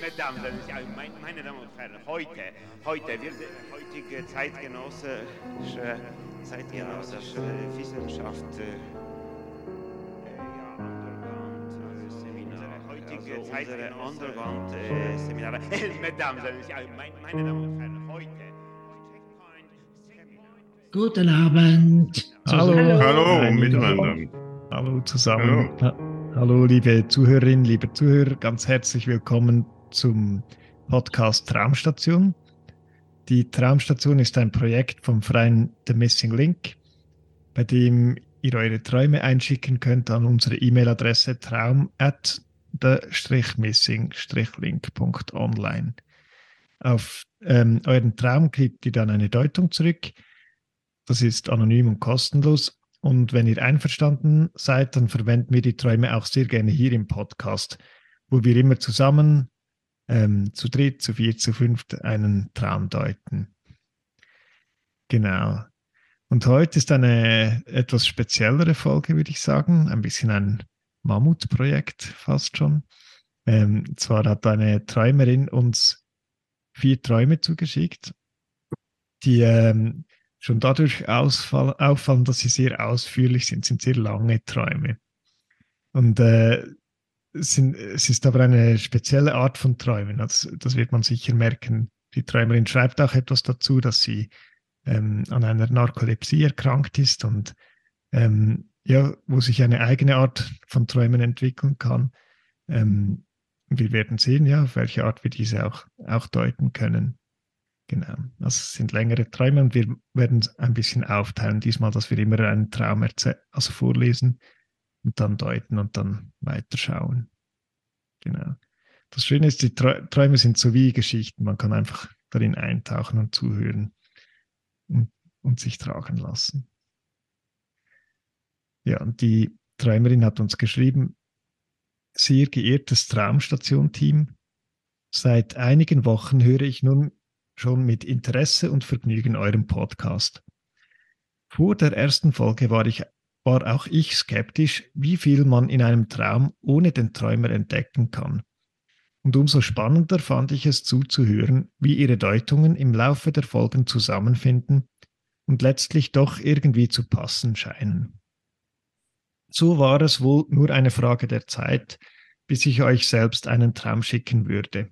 Mesdames, meine Damen und Herren, heute, heute wird heutige zeitgenössische, zeitgenössische Wissenschaft äh, heutige Zeit Underground-Seminare. Mesdames, meine Damen und Herren, heute. Guten Abend. Hallo, Hallo. hallo miteinander. Hallo zusammen. Hallo. hallo, liebe Zuhörerinnen, liebe Zuhörer, ganz herzlich willkommen zum Podcast Traumstation. Die Traumstation ist ein Projekt vom Freien The Missing Link, bei dem ihr eure Träume einschicken könnt an unsere E-Mail-Adresse traum at the-missing-link.online. Auf ähm, euren Traum kriegt ihr dann eine Deutung zurück. Das ist anonym und kostenlos. Und wenn ihr einverstanden seid, dann verwenden wir die Träume auch sehr gerne hier im Podcast, wo wir immer zusammen ähm, zu dritt, zu vier, zu fünft einen Traum deuten. Genau. Und heute ist eine etwas speziellere Folge, würde ich sagen. Ein bisschen ein Mammutprojekt fast schon. Ähm, zwar hat eine Träumerin uns vier Träume zugeschickt, die ähm, schon dadurch ausfall, auffallen, dass sie sehr ausführlich sind, sind sehr lange Träume. Und äh, sind, es ist aber eine spezielle Art von Träumen. Das, das wird man sicher merken. Die Träumerin schreibt auch etwas dazu, dass sie ähm, an einer Narkolepsie erkrankt ist und ähm, ja, wo sich eine eigene Art von Träumen entwickeln kann. Ähm, wir werden sehen, ja, auf welche Art wir diese auch, auch deuten können. Genau. Das sind längere Träume und wir werden ein bisschen aufteilen. Diesmal, dass wir immer einen Traum also vorlesen und dann deuten und dann weiterschauen. Genau. Das Schöne ist, die Träume sind so wie Geschichten. Man kann einfach darin eintauchen und zuhören und, und sich tragen lassen. Ja, und die Träumerin hat uns geschrieben, sehr geehrtes Traumstation-Team, seit einigen Wochen höre ich nun schon mit Interesse und Vergnügen eurem Podcast. Vor der ersten Folge war ich war auch ich skeptisch, wie viel man in einem Traum ohne den Träumer entdecken kann. Und umso spannender fand ich es zuzuhören, wie ihre Deutungen im Laufe der Folgen zusammenfinden und letztlich doch irgendwie zu passen scheinen. So war es wohl nur eine Frage der Zeit, bis ich euch selbst einen Traum schicken würde.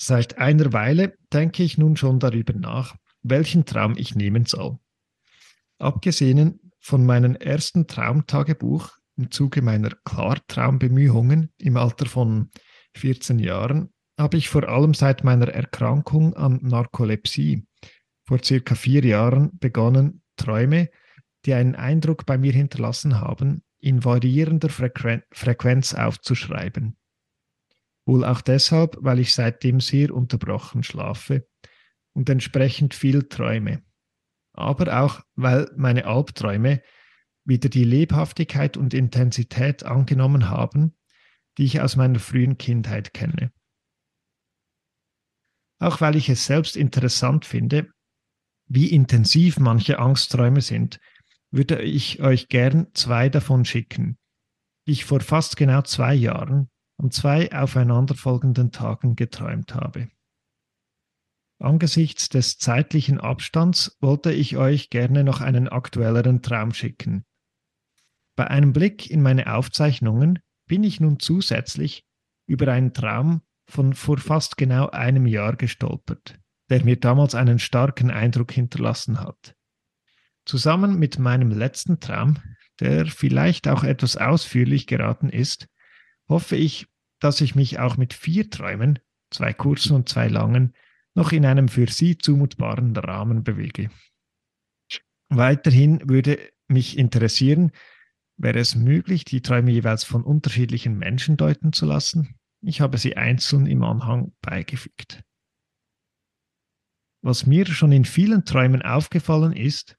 Seit einer Weile denke ich nun schon darüber nach, welchen Traum ich nehmen soll. Abgesehen von meinem ersten Traumtagebuch im Zuge meiner Klartraumbemühungen im Alter von 14 Jahren habe ich vor allem seit meiner Erkrankung an Narkolepsie vor circa vier Jahren begonnen, Träume, die einen Eindruck bei mir hinterlassen haben, in variierender Frequen Frequenz aufzuschreiben. Wohl auch deshalb, weil ich seitdem sehr unterbrochen schlafe und entsprechend viel träume aber auch, weil meine Albträume wieder die Lebhaftigkeit und Intensität angenommen haben, die ich aus meiner frühen Kindheit kenne. Auch weil ich es selbst interessant finde, wie intensiv manche Angstträume sind, würde ich euch gern zwei davon schicken, die ich vor fast genau zwei Jahren an zwei aufeinanderfolgenden Tagen geträumt habe. Angesichts des zeitlichen Abstands wollte ich euch gerne noch einen aktuelleren Traum schicken. Bei einem Blick in meine Aufzeichnungen bin ich nun zusätzlich über einen Traum von vor fast genau einem Jahr gestolpert, der mir damals einen starken Eindruck hinterlassen hat. Zusammen mit meinem letzten Traum, der vielleicht auch etwas ausführlich geraten ist, hoffe ich, dass ich mich auch mit vier Träumen, zwei kurzen und zwei langen, noch in einem für sie zumutbaren Rahmen bewege. Weiterhin würde mich interessieren, wäre es möglich, die Träume jeweils von unterschiedlichen Menschen deuten zu lassen? Ich habe sie einzeln im Anhang beigefügt. Was mir schon in vielen Träumen aufgefallen ist,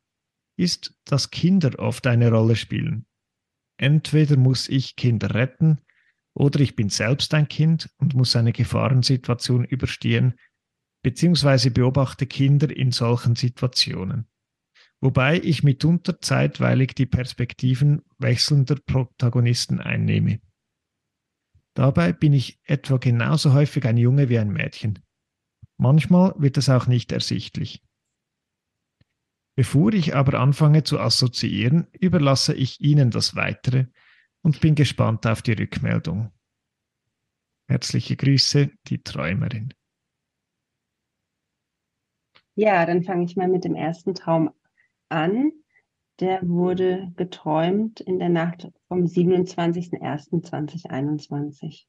ist, dass Kinder oft eine Rolle spielen. Entweder muss ich Kinder retten, oder ich bin selbst ein Kind und muss eine Gefahrensituation überstehen, beziehungsweise beobachte Kinder in solchen Situationen. wobei ich mitunter zeitweilig die Perspektiven wechselnder Protagonisten einnehme. Dabei bin ich etwa genauso häufig ein Junge wie ein Mädchen. Manchmal wird es auch nicht ersichtlich. Bevor ich aber anfange zu assoziieren, überlasse ich Ihnen das Weitere und bin gespannt auf die Rückmeldung. Herzliche Grüße, die Träumerin. Ja, dann fange ich mal mit dem ersten Traum an. Der wurde geträumt in der Nacht vom 27.01.2021.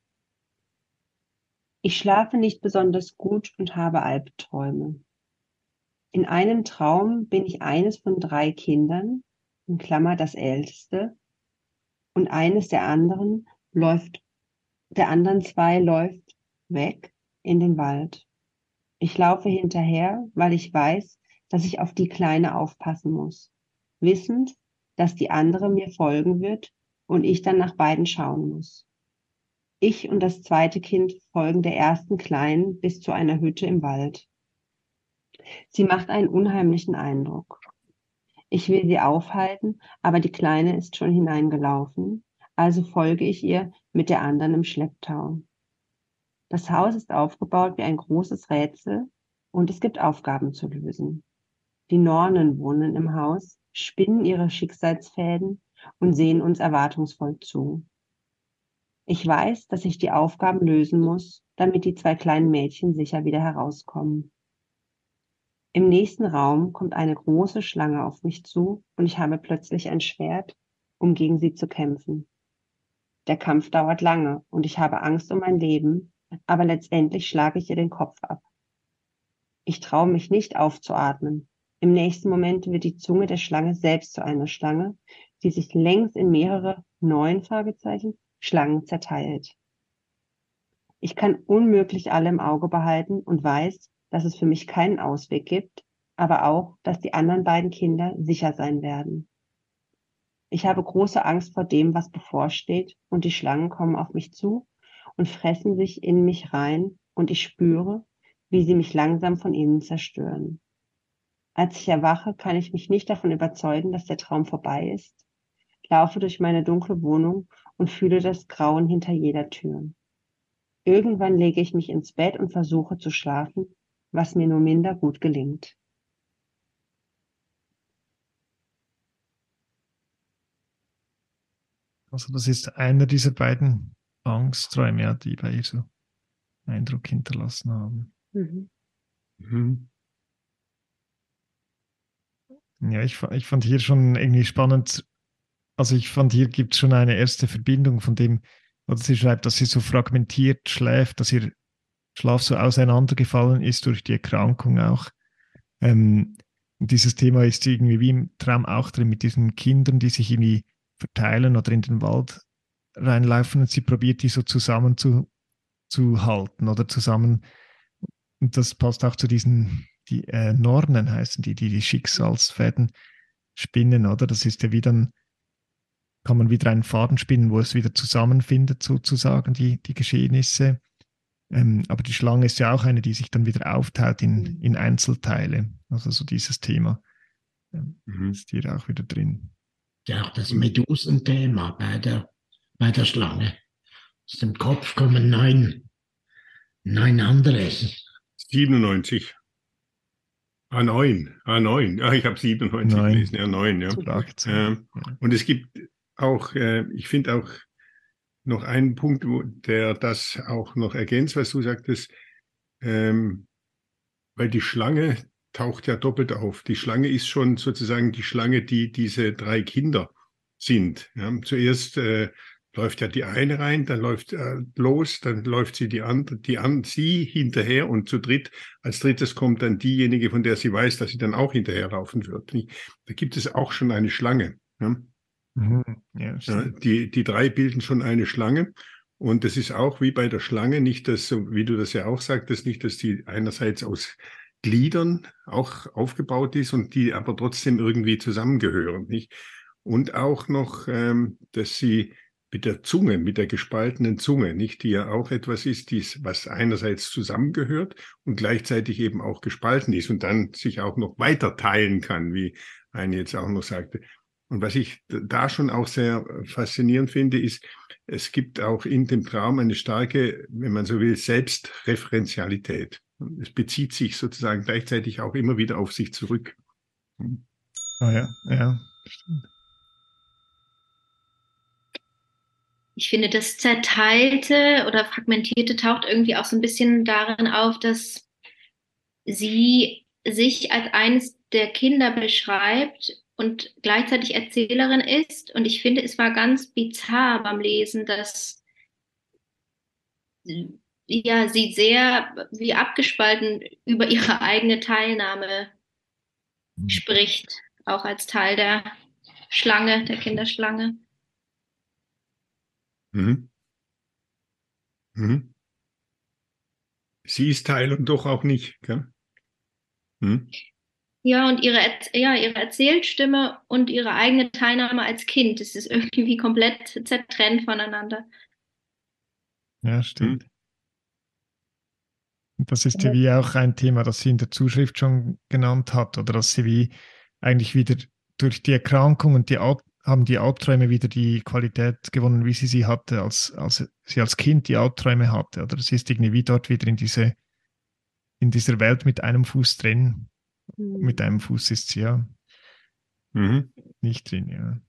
Ich schlafe nicht besonders gut und habe Albträume. In einem Traum bin ich eines von drei Kindern, in Klammer das älteste, und eines der anderen läuft, der anderen zwei läuft weg in den Wald. Ich laufe hinterher, weil ich weiß, dass ich auf die Kleine aufpassen muss, wissend, dass die andere mir folgen wird und ich dann nach beiden schauen muss. Ich und das zweite Kind folgen der ersten Kleinen bis zu einer Hütte im Wald. Sie macht einen unheimlichen Eindruck. Ich will sie aufhalten, aber die Kleine ist schon hineingelaufen, also folge ich ihr mit der anderen im Schlepptau. Das Haus ist aufgebaut wie ein großes Rätsel und es gibt Aufgaben zu lösen. Die Nornen wohnen im Haus, spinnen ihre Schicksalsfäden und sehen uns erwartungsvoll zu. Ich weiß, dass ich die Aufgaben lösen muss, damit die zwei kleinen Mädchen sicher wieder herauskommen. Im nächsten Raum kommt eine große Schlange auf mich zu und ich habe plötzlich ein Schwert, um gegen sie zu kämpfen. Der Kampf dauert lange und ich habe Angst um mein Leben, aber letztendlich schlage ich ihr den Kopf ab. Ich traue mich nicht aufzuatmen. Im nächsten Moment wird die Zunge der Schlange selbst zu einer Schlange, die sich längs in mehrere neun Fragezeichen Schlangen zerteilt. Ich kann unmöglich alle im Auge behalten und weiß, dass es für mich keinen Ausweg gibt, aber auch, dass die anderen beiden Kinder sicher sein werden. Ich habe große Angst vor dem, was bevorsteht, und die Schlangen kommen auf mich zu und fressen sich in mich rein und ich spüre, wie sie mich langsam von innen zerstören. Als ich erwache, kann ich mich nicht davon überzeugen, dass der Traum vorbei ist, laufe durch meine dunkle Wohnung und fühle das Grauen hinter jeder Tür. Irgendwann lege ich mich ins Bett und versuche zu schlafen, was mir nur minder gut gelingt. Also das ist einer dieser beiden Angstträume, ja, die bei ihr so Eindruck hinterlassen haben. Mhm. Mhm. Ja, ich, ich fand hier schon irgendwie spannend. Also ich fand, hier gibt es schon eine erste Verbindung von dem, oder sie schreibt, dass sie so fragmentiert schläft, dass ihr Schlaf so auseinandergefallen ist durch die Erkrankung auch. Ähm, dieses Thema ist irgendwie wie im Traum auch drin mit diesen Kindern, die sich irgendwie verteilen oder in den Wald reinlaufen und sie probiert, die so zusammen zu, zu halten oder zusammen. Und das passt auch zu diesen, die äh, Nornen heißen die, die die Schicksalsfäden spinnen, oder? Das ist ja wie dann, kann man wieder einen Faden spinnen, wo es wieder zusammenfindet, sozusagen, die, die Geschehnisse. Ähm, aber die Schlange ist ja auch eine, die sich dann wieder aufteilt in, mhm. in Einzelteile. Also so dieses Thema ähm, mhm. ist hier auch wieder drin. Ja, auch das Medusenthema bei der bei der Schlange. Aus dem Kopf kommen neun, neun andere. 97. A9, A9. Ah, ich habe 97 neun. gelesen, ja, 9, ja. Ähm, und es gibt auch, äh, ich finde auch noch einen Punkt, der das auch noch ergänzt, was du sagtest, ähm, weil die Schlange taucht ja doppelt auf. Die Schlange ist schon sozusagen die Schlange, die diese drei Kinder sind. Ja. Zuerst äh, läuft ja die eine rein, dann läuft äh, los, dann läuft sie die andere, die an sie hinterher und zu dritt, als drittes kommt dann diejenige, von der sie weiß, dass sie dann auch hinterherlaufen wird. Da gibt es auch schon eine Schlange. Ja? Mhm. Ja, ja, die, die drei bilden schon eine Schlange. Und das ist auch wie bei der Schlange, nicht dass, so wie du das ja auch sagtest, nicht, dass die einerseits aus Gliedern auch aufgebaut ist und die aber trotzdem irgendwie zusammengehören, nicht? Und auch noch, ähm, dass sie mit der Zunge, mit der gespaltenen Zunge, nicht, die ja auch etwas ist, dies, was einerseits zusammengehört und gleichzeitig eben auch gespalten ist und dann sich auch noch weiter teilen kann, wie eine jetzt auch noch sagte. Und was ich da schon auch sehr faszinierend finde, ist, es gibt auch in dem Traum eine starke, wenn man so will, Selbstreferenzialität. Es bezieht sich sozusagen gleichzeitig auch immer wieder auf sich zurück. Ah ja, ja, stimmt. ich finde, das Zerteilte oder Fragmentierte taucht irgendwie auch so ein bisschen darin auf, dass sie sich als eines der Kinder beschreibt und gleichzeitig Erzählerin ist. Und ich finde, es war ganz bizarr beim Lesen, dass ja, sie sehr wie abgespalten über ihre eigene Teilnahme mhm. spricht, auch als Teil der Schlange, der Kinderschlange. Mhm. Mhm. Sie ist Teil und doch auch nicht. Gell? Mhm. Ja, und ihre, ja, ihre Erzählstimme und ihre eigene Teilnahme als Kind, das ist irgendwie komplett zertrennt voneinander. Ja, stimmt. Und das ist ja wie auch ein Thema, das sie in der Zuschrift schon genannt hat, oder dass sie wie eigentlich wieder durch die Erkrankung und die haben die Albträume wieder die Qualität gewonnen, wie sie sie hatte, als, als sie als Kind die Albträume hatte. Oder sie ist irgendwie dort wieder in, diese, in dieser Welt mit einem Fuß drin. Mhm. Mit einem Fuß ist sie ja mhm. nicht drin, ja.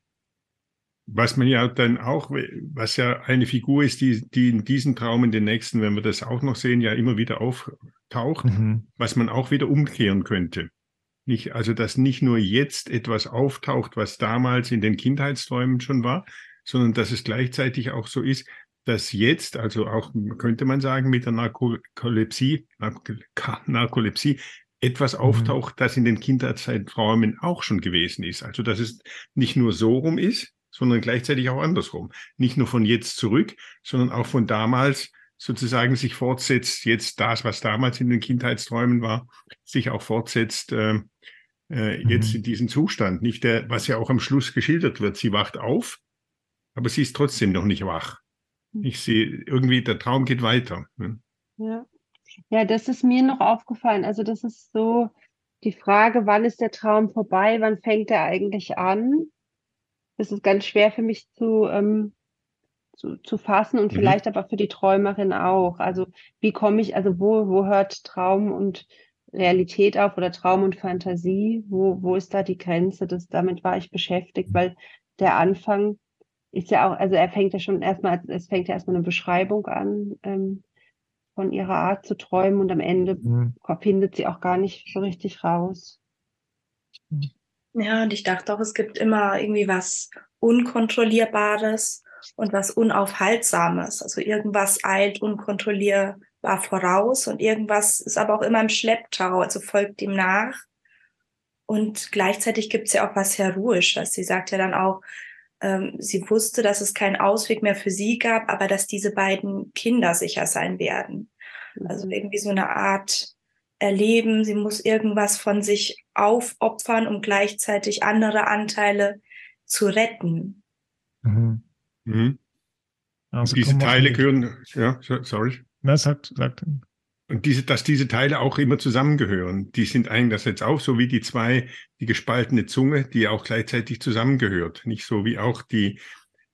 Was man ja dann auch, was ja eine Figur ist, die, die in diesem Traum, in den nächsten, wenn wir das auch noch sehen, ja immer wieder auftaucht, mhm. was man auch wieder umkehren könnte. Nicht, also, dass nicht nur jetzt etwas auftaucht, was damals in den Kindheitsträumen schon war, sondern dass es gleichzeitig auch so ist, dass jetzt, also auch könnte man sagen, mit der Narkolepsie, Narkolepsie etwas mhm. auftaucht, das in den Kindheitsträumen auch schon gewesen ist. Also, dass es nicht nur so rum ist, sondern gleichzeitig auch andersrum. Nicht nur von jetzt zurück, sondern auch von damals sozusagen sich fortsetzt, jetzt das, was damals in den Kindheitsträumen war, sich auch fortsetzt äh, äh, jetzt mhm. in diesem Zustand. Nicht der, was ja auch am Schluss geschildert wird. Sie wacht auf, aber sie ist trotzdem noch nicht wach. Mhm. Ich sehe irgendwie, der Traum geht weiter. Ne? Ja. Ja, das ist mir noch aufgefallen. Also das ist so die Frage, wann ist der Traum vorbei, wann fängt er eigentlich an? Das ist ganz schwer für mich zu ähm, zu, zu fassen und mhm. vielleicht aber für die Träumerin auch. Also wie komme ich, also wo, wo hört Traum und Realität auf oder Traum und Fantasie? Wo, wo ist da die Grenze? Das, damit war ich beschäftigt, weil der Anfang ist ja auch, also er fängt ja schon erstmal, es fängt ja erstmal eine Beschreibung an ähm, von ihrer Art zu träumen und am Ende mhm. findet sie auch gar nicht so richtig raus. Ja, und ich dachte auch, es gibt immer irgendwie was Unkontrollierbares und was Unaufhaltsames. Also irgendwas eilt unkontrollierbar voraus und irgendwas ist aber auch immer im Schlepptau, also folgt ihm nach. Und gleichzeitig gibt es ja auch was Heroisches. Sie sagt ja dann auch, sie wusste, dass es keinen Ausweg mehr für sie gab, aber dass diese beiden Kinder sicher sein werden. Also mhm. irgendwie so eine Art Erleben, sie muss irgendwas von sich aufopfern, um gleichzeitig andere Anteile zu retten. Mhm. Mhm. Also diese Teile gehören, ja, sorry. Na, sagt, sagt. Und diese, dass diese Teile auch immer zusammengehören, die sind einerseits auch so wie die zwei, die gespaltene Zunge, die auch gleichzeitig zusammengehört. Nicht so wie auch die,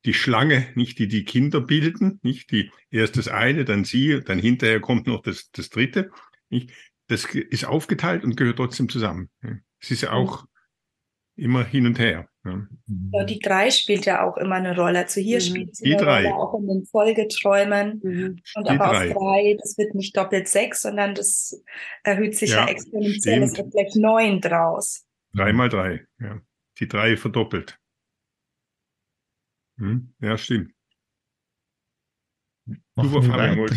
die Schlange, nicht die die Kinder bilden, nicht die erst das eine, dann sie, dann hinterher kommt noch das, das dritte. Nicht? Das ist aufgeteilt und gehört trotzdem zusammen. Es ist ja auch immer hin und her. Ja. die drei spielt ja auch immer eine Rolle. Also hier mhm. spielt sie die eine drei. Rolle auch in den Folgeträumen. Mhm. Und die aber drei. aus drei, das wird nicht doppelt sechs, sondern das erhöht sich ja, ja exponentiell. Es wird gleich neun draus. Drei mal drei, ja. Die drei verdoppelt. Hm? Ja, stimmt. Du, Fabian, wollt,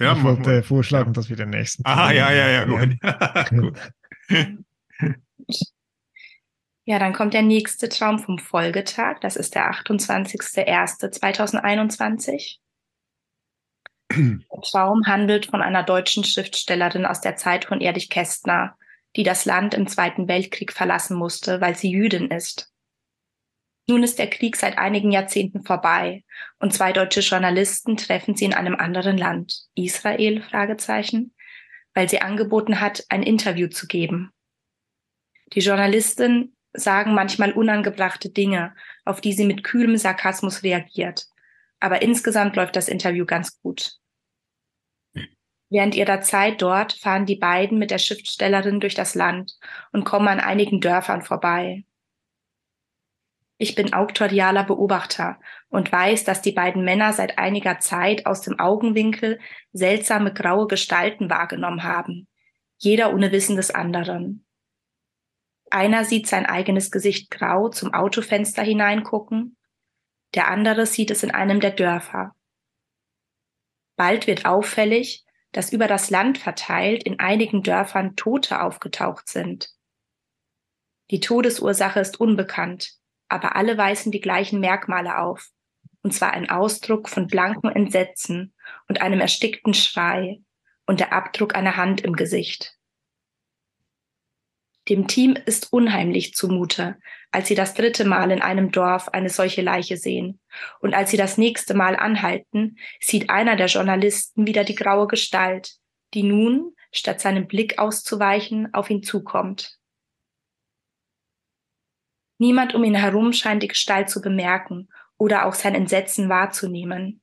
ja, ich wollte vorschlagen, dass wir den nächsten. Ah, ja, ja, ja, gut. gut. Ja, dann kommt der nächste Traum vom Folgetag. Das ist der 28.01.2021. Der Traum handelt von einer deutschen Schriftstellerin aus der Zeit von Erich Kästner, die das Land im Zweiten Weltkrieg verlassen musste, weil sie Jüdin ist. Nun ist der Krieg seit einigen Jahrzehnten vorbei und zwei deutsche Journalisten treffen sie in einem anderen Land, Israel, Fragezeichen, weil sie angeboten hat, ein Interview zu geben. Die Journalisten sagen manchmal unangebrachte Dinge, auf die sie mit kühlem Sarkasmus reagiert. Aber insgesamt läuft das Interview ganz gut. Während ihrer Zeit dort fahren die beiden mit der Schriftstellerin durch das Land und kommen an einigen Dörfern vorbei. Ich bin auktorialer Beobachter und weiß, dass die beiden Männer seit einiger Zeit aus dem Augenwinkel seltsame graue Gestalten wahrgenommen haben, jeder ohne Wissen des anderen. Einer sieht sein eigenes Gesicht grau zum Autofenster hineingucken, der andere sieht es in einem der Dörfer. Bald wird auffällig, dass über das Land verteilt in einigen Dörfern Tote aufgetaucht sind. Die Todesursache ist unbekannt, aber alle weisen die gleichen Merkmale auf, und zwar ein Ausdruck von blankem Entsetzen und einem erstickten Schrei und der Abdruck einer Hand im Gesicht. Dem Team ist unheimlich zumute, als sie das dritte Mal in einem Dorf eine solche Leiche sehen. Und als sie das nächste Mal anhalten, sieht einer der Journalisten wieder die graue Gestalt, die nun, statt seinem Blick auszuweichen, auf ihn zukommt. Niemand um ihn herum scheint die Gestalt zu bemerken oder auch sein Entsetzen wahrzunehmen.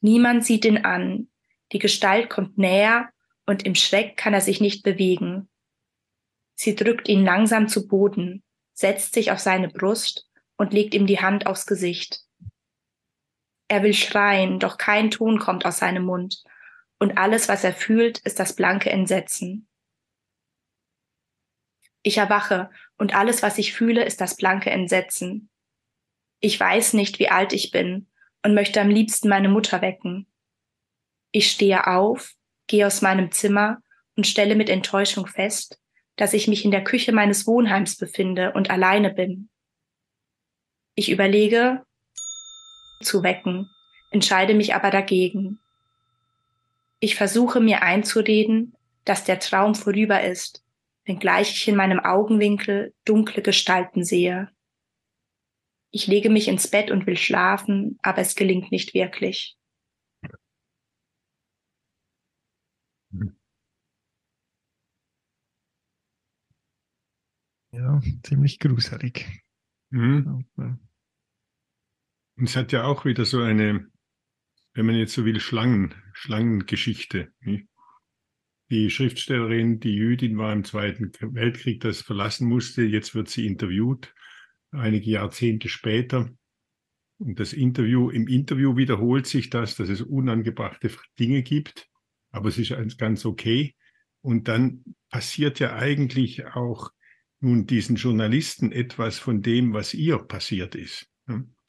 Niemand sieht ihn an. Die Gestalt kommt näher und im Schreck kann er sich nicht bewegen. Sie drückt ihn langsam zu Boden, setzt sich auf seine Brust und legt ihm die Hand aufs Gesicht. Er will schreien, doch kein Ton kommt aus seinem Mund, und alles, was er fühlt, ist das blanke Entsetzen. Ich erwache und alles, was ich fühle, ist das blanke Entsetzen. Ich weiß nicht, wie alt ich bin und möchte am liebsten meine Mutter wecken. Ich stehe auf, gehe aus meinem Zimmer und stelle mit Enttäuschung fest, dass ich mich in der Küche meines Wohnheims befinde und alleine bin. Ich überlege, zu wecken, entscheide mich aber dagegen. Ich versuche mir einzureden, dass der Traum vorüber ist wenngleich ich in meinem Augenwinkel dunkle Gestalten sehe. Ich lege mich ins Bett und will schlafen, aber es gelingt nicht wirklich. Ja, ziemlich gruselig. Mhm. Und es hat ja auch wieder so eine, wenn man jetzt so will, Schlangen, Schlangengeschichte. Nicht? Die Schriftstellerin, die Jüdin war im Zweiten Weltkrieg, das verlassen musste. Jetzt wird sie interviewt, einige Jahrzehnte später. Und das Interview, im Interview wiederholt sich das, dass es unangebrachte Dinge gibt, aber es ist ganz okay. Und dann passiert ja eigentlich auch nun diesen Journalisten etwas von dem, was ihr passiert ist.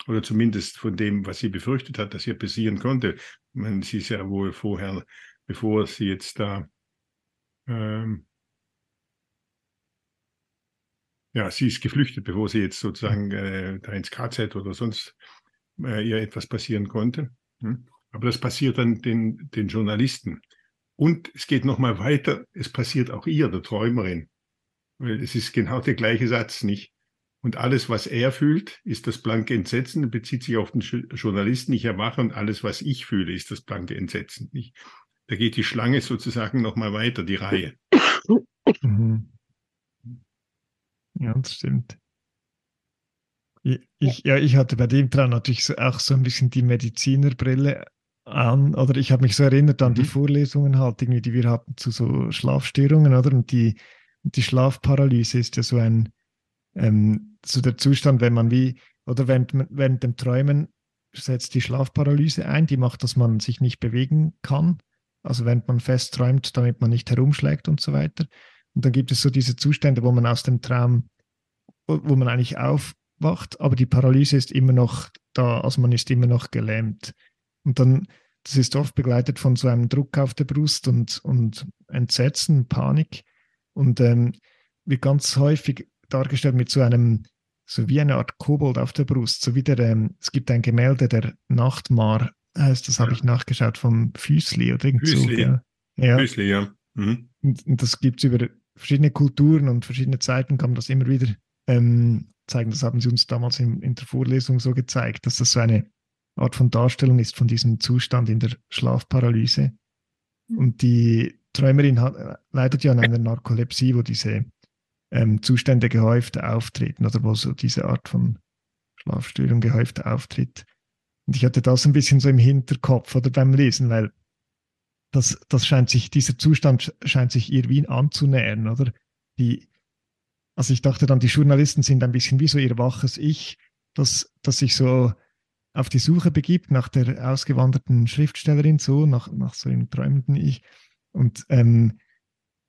Oder zumindest von dem, was sie befürchtet hat, dass ihr passieren konnte. Man, sie ist ja wohl vorher, bevor sie jetzt da ähm, ja, sie ist geflüchtet, bevor sie jetzt sozusagen äh, da ins KZ oder sonst äh, ihr etwas passieren konnte. Aber das passiert dann den, den Journalisten. Und es geht nochmal weiter, es passiert auch ihr, der Träumerin. Weil es ist genau der gleiche Satz, nicht? Und alles, was er fühlt, ist das blanke Entsetzen, bezieht sich auf den Journalisten. Ich erwache und alles, was ich fühle, ist das blanke Entsetzen. Nicht? Da geht die Schlange sozusagen nochmal weiter, die Reihe. Mhm. Ja, das stimmt. Ich, ja, ich hatte bei dem Traum natürlich so, auch so ein bisschen die Medizinerbrille an, oder ich habe mich so erinnert an mhm. die Vorlesungen halt, irgendwie, die wir hatten zu so Schlafstörungen, oder? Und die, die Schlafparalyse ist ja so ein, ähm, so der Zustand, wenn man wie, oder während, während dem Träumen setzt die Schlafparalyse ein, die macht, dass man sich nicht bewegen kann also wenn man fest träumt, damit man nicht herumschlägt und so weiter. Und dann gibt es so diese Zustände, wo man aus dem Traum, wo man eigentlich aufwacht, aber die Paralyse ist immer noch da, also man ist immer noch gelähmt. Und dann, das ist oft begleitet von so einem Druck auf der Brust und, und Entsetzen, Panik. Und ähm, wird ganz häufig dargestellt mit so einem, so wie eine Art Kobold auf der Brust, so wie der, ähm, es gibt ein Gemälde der Nachtmar heißt, das habe ich nachgeschaut, vom Füßli oder irgend Füßli. so. Ja. ja. Füßli, ja. Mhm. Und, und, das gibt es über verschiedene Kulturen und verschiedene Zeiten, kann man das immer wieder ähm, zeigen, das haben sie uns damals in, in der Vorlesung so gezeigt, dass das so eine Art von Darstellung ist von diesem Zustand in der Schlafparalyse. Mhm. Und die Träumerin hat, leidet ja an einer Narkolepsie, wo diese ähm, Zustände gehäuft auftreten oder wo so diese Art von Schlafstörung gehäuft auftritt. Und ich hatte das ein bisschen so im Hinterkopf oder beim Lesen, weil das, das scheint sich, dieser Zustand scheint sich ihr Wien anzunähern, oder? Die, also ich dachte dann, die Journalisten sind ein bisschen wie so ihr waches Ich, das, das sich so auf die Suche begibt nach der ausgewanderten Schriftstellerin, so, nach, nach so einem träumenden Ich. Und ähm,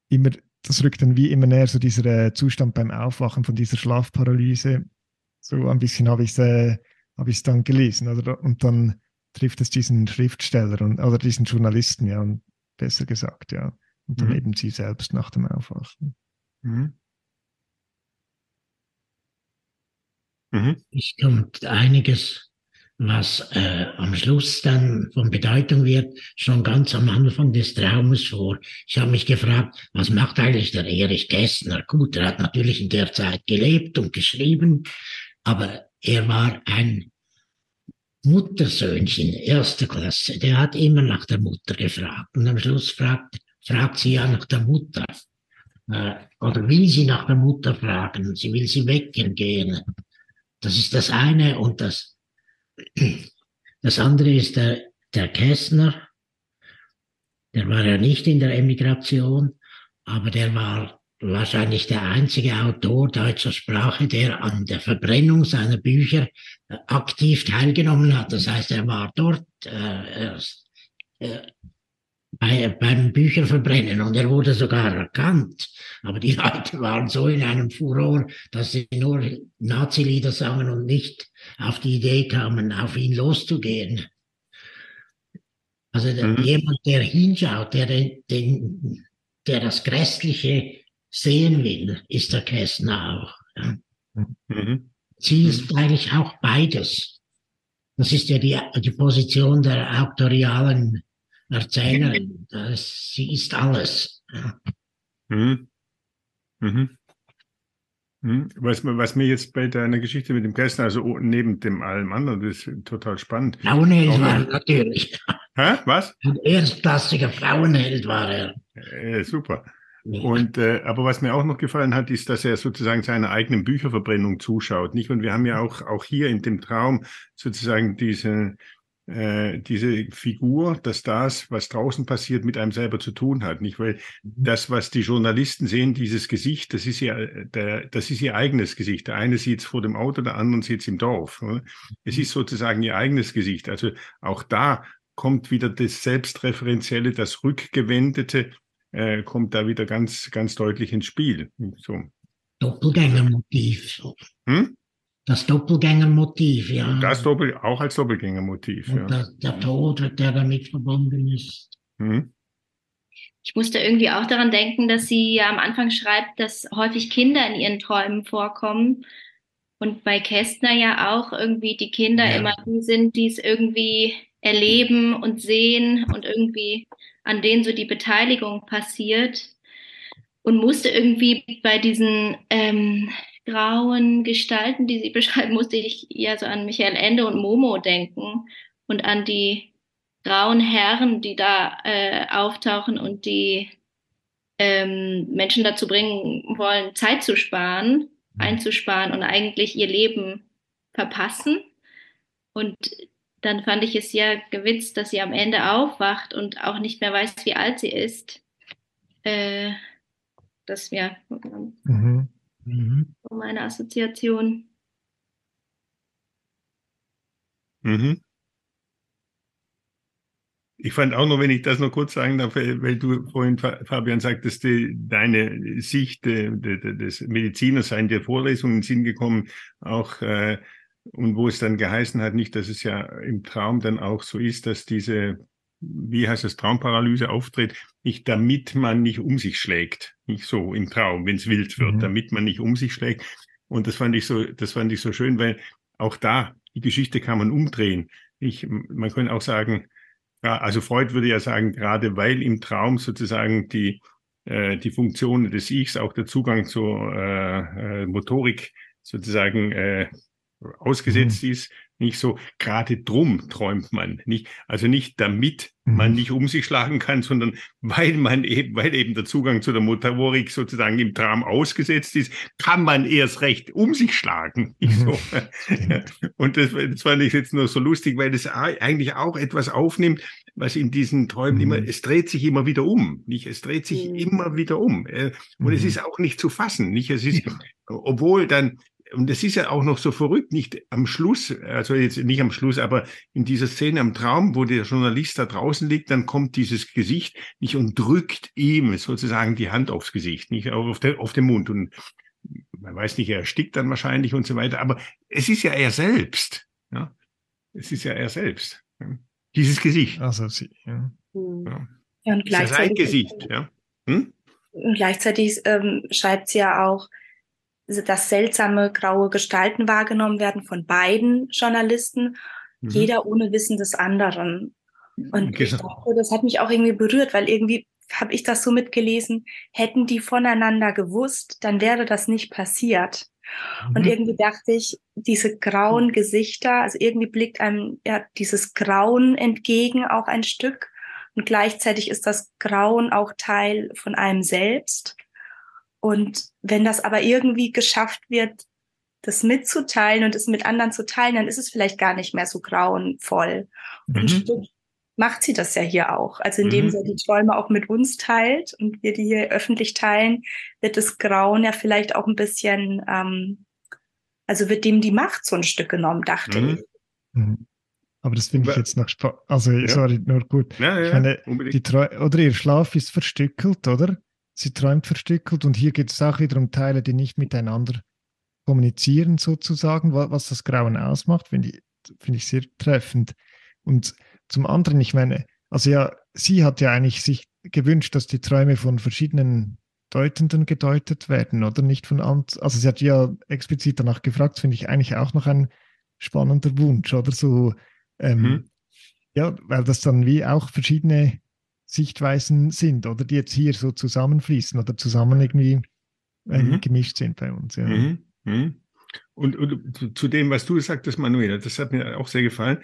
immer, das rückt dann wie immer näher, so dieser äh, Zustand beim Aufwachen von dieser Schlafparalyse. So ein bisschen habe ich es äh, hab dann gelesen. Oder? Und dann trifft es diesen Schriftsteller und, oder diesen Journalisten, ja, und besser gesagt, ja. Und dann mhm. eben sie selbst nach dem Aufwachen. Mhm. Mhm. Es kommt einiges was äh, am Schluss dann von Bedeutung wird, schon ganz am Anfang des Traumes vor. Ich habe mich gefragt, was macht eigentlich der Erich Kästner? Gut, er hat natürlich in der Zeit gelebt und geschrieben, aber er war ein Muttersöhnchen, erste Klasse. Der hat immer nach der Mutter gefragt. Und am Schluss fragt, fragt sie ja nach der Mutter. Äh, oder will sie nach der Mutter fragen? Sie will sie wecken gehen. Das ist das eine. Und das das andere ist der, der Kästner. Der war ja nicht in der Emigration, aber der war wahrscheinlich der einzige Autor deutscher Sprache, der an der Verbrennung seiner Bücher äh, aktiv teilgenommen hat. Das heißt, er war dort äh, äh, bei, beim Bücherverbrennen und er wurde sogar erkannt. Aber die Leute waren so in einem Furor, dass sie nur Nazi-Lieder sangen und nicht auf die Idee kamen, auf ihn loszugehen. Also mhm. jemand, der hinschaut, der, den, der das Grässliche sehen will, ist der Kästner auch. Ja. Mhm. Sie ist eigentlich auch beides. Das ist ja die, die Position der autorialen Erzählerin. Das, sie ist alles. Ja. Mhm. Mhm. Hm, was, was mir jetzt bei deiner Geschichte mit dem Kästner, also neben dem allem anderen, das ist total spannend. Frauenheld war er natürlich. Hä? Was? Ein erstklassiger Frauenheld war er. Äh, super. Und äh, aber was mir auch noch gefallen hat, ist, dass er sozusagen seiner eigenen Bücherverbrennung zuschaut, nicht? Und wir haben ja auch auch hier in dem Traum sozusagen diese äh, diese Figur, dass das, was draußen passiert, mit einem selber zu tun hat, nicht? Weil mhm. das, was die Journalisten sehen, dieses Gesicht, das ist ja, der, das ist ihr eigenes Gesicht. Der eine sieht es vor dem Auto, der andere sieht es im Dorf. Oder? Es mhm. ist sozusagen ihr eigenes Gesicht. Also auch da kommt wieder das Selbstreferenzielle, das Rückgewendete, äh, kommt da wieder ganz, ganz deutlich ins Spiel. So. Doppelgängermotiv. Hm? Das Doppelgängermotiv, ja. Das Doppel, auch als Doppelgängermotiv, Und ja. Das, der Tod, der damit verbunden ist. Mhm. Ich musste irgendwie auch daran denken, dass sie ja am Anfang schreibt, dass häufig Kinder in ihren Träumen vorkommen. Und bei Kästner ja auch irgendwie die Kinder ja. immer die sind, die es irgendwie erleben und sehen und irgendwie an denen so die Beteiligung passiert. Und musste irgendwie bei diesen ähm, grauen Gestalten, die sie beschreiben, musste ich ja so an Michael Ende und Momo denken und an die grauen Herren, die da äh, auftauchen und die ähm, Menschen dazu bringen wollen, Zeit zu sparen, mhm. einzusparen und eigentlich ihr Leben verpassen. Und dann fand ich es ja gewitzt, dass sie am Ende aufwacht und auch nicht mehr weiß, wie alt sie ist. Äh, das ja. Mhm. Mhm. Meine Assoziation. Mhm. Ich fand auch noch, wenn ich das noch kurz sagen darf, weil du vorhin, Fabian, sagtest, die, deine Sicht äh, des Mediziners sei in der Vorlesung in den Sinn gekommen, auch äh, und wo es dann geheißen hat, nicht, dass es ja im Traum dann auch so ist, dass diese wie heißt das, Traumparalyse auftritt, nicht damit man nicht um sich schlägt, nicht so im Traum, wenn es wild wird, mhm. damit man nicht um sich schlägt. Und das fand ich so, das fand ich so schön, weil auch da die Geschichte kann man umdrehen. Ich, man könnte auch sagen, also Freud würde ja sagen, gerade weil im Traum sozusagen die, äh, die Funktionen des Ichs, auch der Zugang zur äh, äh, Motorik sozusagen äh, ausgesetzt mhm. ist. Nicht so, gerade drum träumt man. Nicht, also nicht damit mhm. man nicht um sich schlagen kann, sondern weil man eben, weil eben der Zugang zu der Motorik sozusagen im Traum ausgesetzt ist, kann man erst recht um sich schlagen. Mhm. So. Und das, das fand ich jetzt nur so lustig, weil das eigentlich auch etwas aufnimmt, was in diesen Träumen mhm. immer, es dreht sich immer wieder um, nicht? Es dreht sich mhm. immer wieder um. Äh, und es mhm. ist auch nicht zu fassen, nicht? Es ist, obwohl dann und das ist ja auch noch so verrückt, nicht am Schluss, also jetzt nicht am Schluss, aber in dieser Szene am Traum, wo der Journalist da draußen liegt, dann kommt dieses Gesicht nicht und drückt ihm sozusagen die Hand aufs Gesicht, nicht auf, der, auf den Mund. Und man weiß nicht, er erstickt dann wahrscheinlich und so weiter, aber es ist ja er selbst. Ja? Es ist ja er selbst. Ja? Dieses Gesicht. Also, sie, ja. ja. ja und gleichzeitig. Sein Gesicht, ja. Hm? Und gleichzeitig ähm, schreibt sie ja auch, dass seltsame graue Gestalten wahrgenommen werden von beiden Journalisten, mhm. jeder ohne Wissen des anderen. Und okay. ich dachte, das hat mich auch irgendwie berührt, weil irgendwie habe ich das so mitgelesen, hätten die voneinander gewusst, dann wäre das nicht passiert. Mhm. Und irgendwie dachte ich, diese grauen Gesichter, also irgendwie blickt einem ja dieses Grauen entgegen auch ein Stück. Und gleichzeitig ist das Grauen auch Teil von einem selbst. Und wenn das aber irgendwie geschafft wird, das mitzuteilen und es mit anderen zu teilen, dann ist es vielleicht gar nicht mehr so grauenvoll. Mhm. Und Stück macht sie das ja hier auch. Also indem mhm. sie die Träume auch mit uns teilt und wir die hier öffentlich teilen, wird das Grauen ja vielleicht auch ein bisschen, ähm, also wird dem die Macht so ein Stück genommen, dachte mhm. ich. Mhm. Aber das finde ich jetzt noch spannend. Also, ja. sorry, nur gut. Ja, ja, ich meine, die oder ihr Schlaf ist verstückelt, oder? Sie träumt verstückelt und hier geht es auch wieder um Teile, die nicht miteinander kommunizieren sozusagen, was das Grauen ausmacht, finde ich, find ich sehr treffend. Und zum anderen, ich meine, also ja, sie hat ja eigentlich sich gewünscht, dass die Träume von verschiedenen Deutenden gedeutet werden, oder nicht von also sie hat ja explizit danach gefragt, finde ich eigentlich auch noch ein spannender Wunsch, oder so, ähm, mhm. ja, weil das dann wie auch verschiedene Sichtweisen sind oder die jetzt hier so zusammenfließen oder zusammen irgendwie äh, mhm. gemischt sind bei uns. Ja. Mhm. Mhm. Und, und, zu dem, was du gesagt hast, Manuela, das hat mir auch sehr gefallen.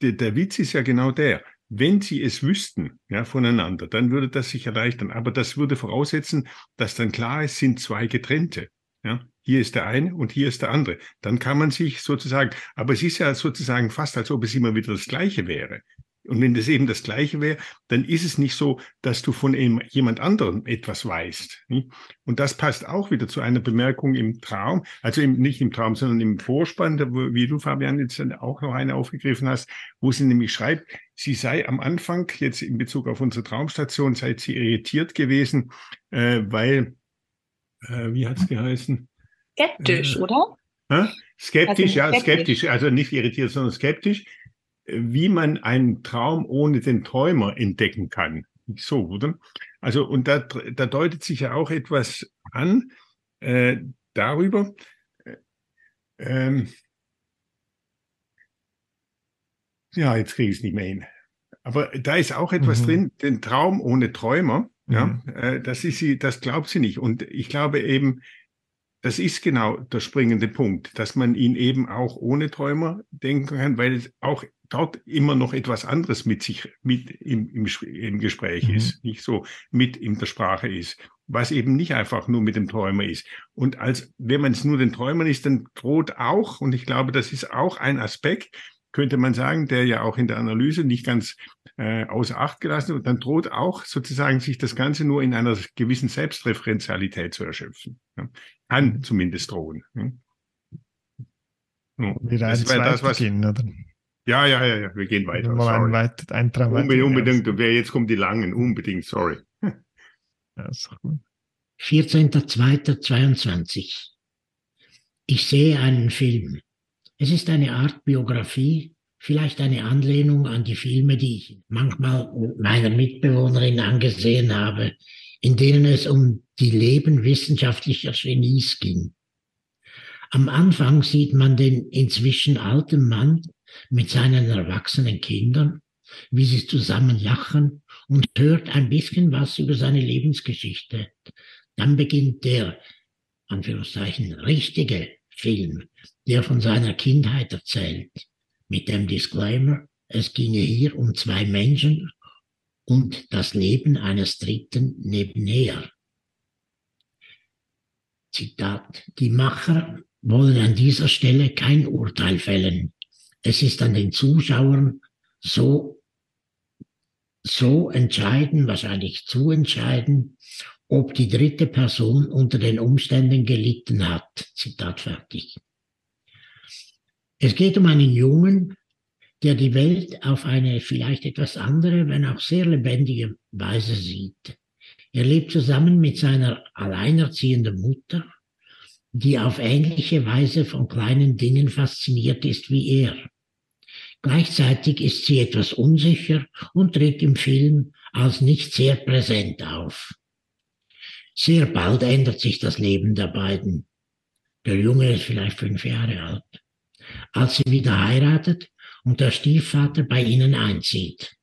Der, der Witz ist ja genau der. Wenn sie es wüssten, ja, voneinander, dann würde das sich erleichtern. Aber das würde voraussetzen, dass dann klar ist, sind zwei getrennte. Ja, hier ist der eine und hier ist der andere. Dann kann man sich sozusagen, aber es ist ja sozusagen fast, als ob es immer wieder das Gleiche wäre. Und wenn das eben das Gleiche wäre, dann ist es nicht so, dass du von jemand anderem etwas weißt. Und das passt auch wieder zu einer Bemerkung im Traum, also im, nicht im Traum, sondern im Vorspann, wie du, Fabian, jetzt auch noch eine aufgegriffen hast, wo sie nämlich schreibt, sie sei am Anfang, jetzt in Bezug auf unsere Traumstation, sei sie irritiert gewesen, äh, weil, äh, wie hat es geheißen? Skeptisch, äh, oder? Skeptisch, also ja, skeptisch, also nicht irritiert, sondern skeptisch wie man einen Traum ohne den Träumer entdecken kann. So, oder? Also, und da, da deutet sich ja auch etwas an äh, darüber. Äh, ähm, ja, jetzt kriege ich es nicht mehr hin. Aber da ist auch etwas mhm. drin, den Traum ohne Träumer. Mhm. Ja, äh, das ist sie, das glaubt sie nicht. Und ich glaube eben, das ist genau der springende Punkt, dass man ihn eben auch ohne Träumer denken kann, weil es auch dort immer noch etwas anderes mit sich mit im, im, im Gespräch mhm. ist, nicht so mit in der Sprache ist, was eben nicht einfach nur mit dem Träumer ist. Und als wenn man es nur den Träumern ist, dann droht auch, und ich glaube, das ist auch ein Aspekt, könnte man sagen, der ja auch in der Analyse nicht ganz äh, außer Acht gelassen wird, dann droht auch sozusagen sich das Ganze nur in einer gewissen Selbstreferenzialität zu erschöpfen. Ja. Kann mhm. zumindest drohen. Ja. So. Wieder das wäre das, was, gehen, oder? Ja, ja, ja, ja, wir gehen weiter. Ein weit, ein unbedingt, unbedingt. Und wer jetzt kommt die langen, unbedingt, sorry. Ja, ist gut. 14.02.22. Ich sehe einen Film. Es ist eine Art Biografie, vielleicht eine Anlehnung an die Filme, die ich manchmal meiner Mitbewohnerin angesehen habe, in denen es um die Leben wissenschaftlicher Genies ging. Am Anfang sieht man den inzwischen alten Mann mit seinen erwachsenen Kindern, wie sie zusammen lachen und hört ein bisschen was über seine Lebensgeschichte. Dann beginnt der, Anführungszeichen, richtige Film, der von seiner Kindheit erzählt, mit dem Disclaimer, es ginge hier um zwei Menschen und das Leben eines Dritten nebenher. Zitat, die Macher wollen an dieser Stelle kein Urteil fällen. Es ist an den Zuschauern so, so entscheiden, wahrscheinlich zu entscheiden, ob die dritte Person unter den Umständen gelitten hat. Zitat fertig. Es geht um einen Jungen, der die Welt auf eine vielleicht etwas andere, wenn auch sehr lebendige Weise sieht. Er lebt zusammen mit seiner alleinerziehenden Mutter, die auf ähnliche Weise von kleinen Dingen fasziniert ist wie er. Gleichzeitig ist sie etwas unsicher und tritt im Film als nicht sehr präsent auf. Sehr bald ändert sich das Leben der beiden. Der Junge ist vielleicht fünf Jahre alt. Als sie wieder heiratet und der Stiefvater bei ihnen einzieht.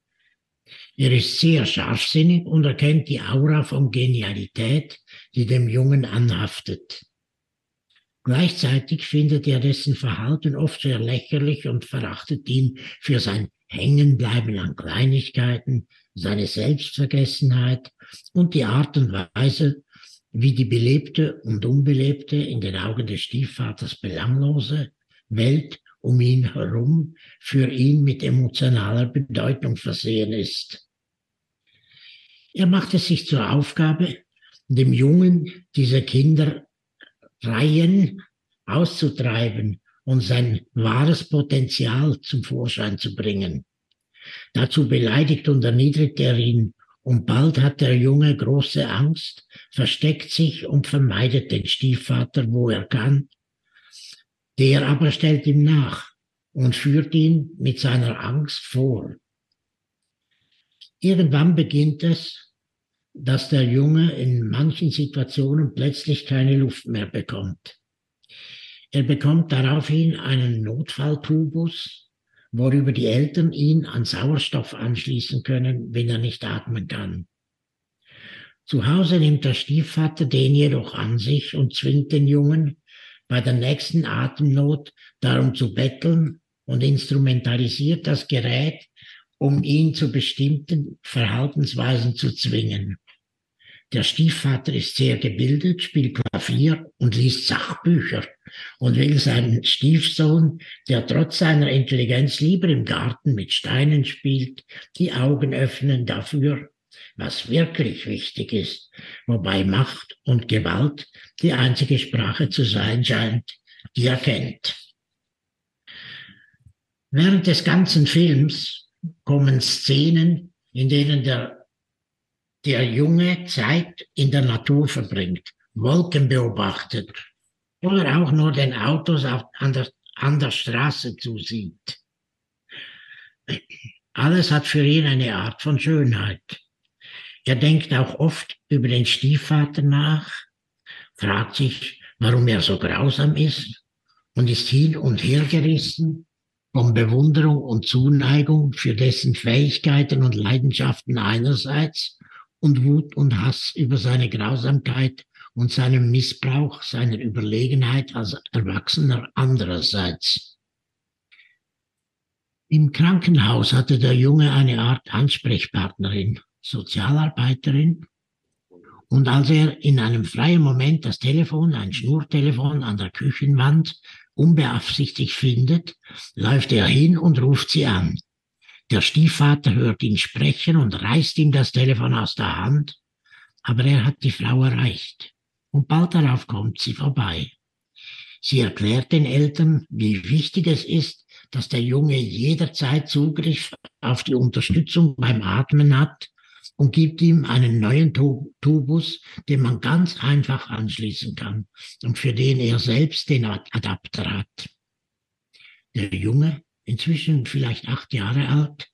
Er ist sehr scharfsinnig und erkennt die Aura von Genialität, die dem Jungen anhaftet. Gleichzeitig findet er dessen Verhalten oft sehr lächerlich und verachtet ihn für sein Hängenbleiben an Kleinigkeiten, seine Selbstvergessenheit und die Art und Weise, wie die belebte und unbelebte, in den Augen des Stiefvaters belanglose Welt um ihn herum für ihn mit emotionaler Bedeutung versehen ist. Er macht es sich zur Aufgabe, dem Jungen diese Kinder Reihen auszutreiben und sein wahres Potenzial zum Vorschein zu bringen. Dazu beleidigt und erniedrigt er ihn und bald hat der Junge große Angst, versteckt sich und vermeidet den Stiefvater, wo er kann. Der aber stellt ihm nach und führt ihn mit seiner Angst vor. Irgendwann beginnt es, dass der Junge in manchen Situationen plötzlich keine Luft mehr bekommt. Er bekommt daraufhin einen Notfalltubus, worüber die Eltern ihn an Sauerstoff anschließen können, wenn er nicht atmen kann. Zu Hause nimmt der Stiefvater den jedoch an sich und zwingt den Jungen, bei der nächsten Atemnot darum zu betteln und instrumentalisiert das Gerät, um ihn zu bestimmten Verhaltensweisen zu zwingen. Der Stiefvater ist sehr gebildet, spielt Klavier und liest Sachbücher und will seinen Stiefsohn, der trotz seiner Intelligenz lieber im Garten mit Steinen spielt, die Augen öffnen dafür, was wirklich wichtig ist, wobei Macht und Gewalt die einzige Sprache zu sein scheint, die er kennt. Während des ganzen Films kommen Szenen, in denen der der Junge Zeit in der Natur verbringt, Wolken beobachtet oder auch nur den Autos auf, an, der, an der Straße zusieht. Alles hat für ihn eine Art von Schönheit. Er denkt auch oft über den Stiefvater nach, fragt sich, warum er so grausam ist und ist hin und her gerissen von Bewunderung und Zuneigung für dessen Fähigkeiten und Leidenschaften einerseits und Wut und Hass über seine Grausamkeit und seinen Missbrauch seiner Überlegenheit als Erwachsener andererseits. Im Krankenhaus hatte der Junge eine Art Ansprechpartnerin, Sozialarbeiterin, und als er in einem freien Moment das Telefon, ein Schnurtelefon an der Küchenwand, unbeabsichtigt findet, läuft er hin und ruft sie an. Der Stiefvater hört ihn sprechen und reißt ihm das Telefon aus der Hand, aber er hat die Frau erreicht und bald darauf kommt sie vorbei. Sie erklärt den Eltern, wie wichtig es ist, dass der Junge jederzeit Zugriff auf die Unterstützung beim Atmen hat und gibt ihm einen neuen Tubus, den man ganz einfach anschließen kann und für den er selbst den Adapter hat. Der Junge inzwischen vielleicht acht Jahre alt,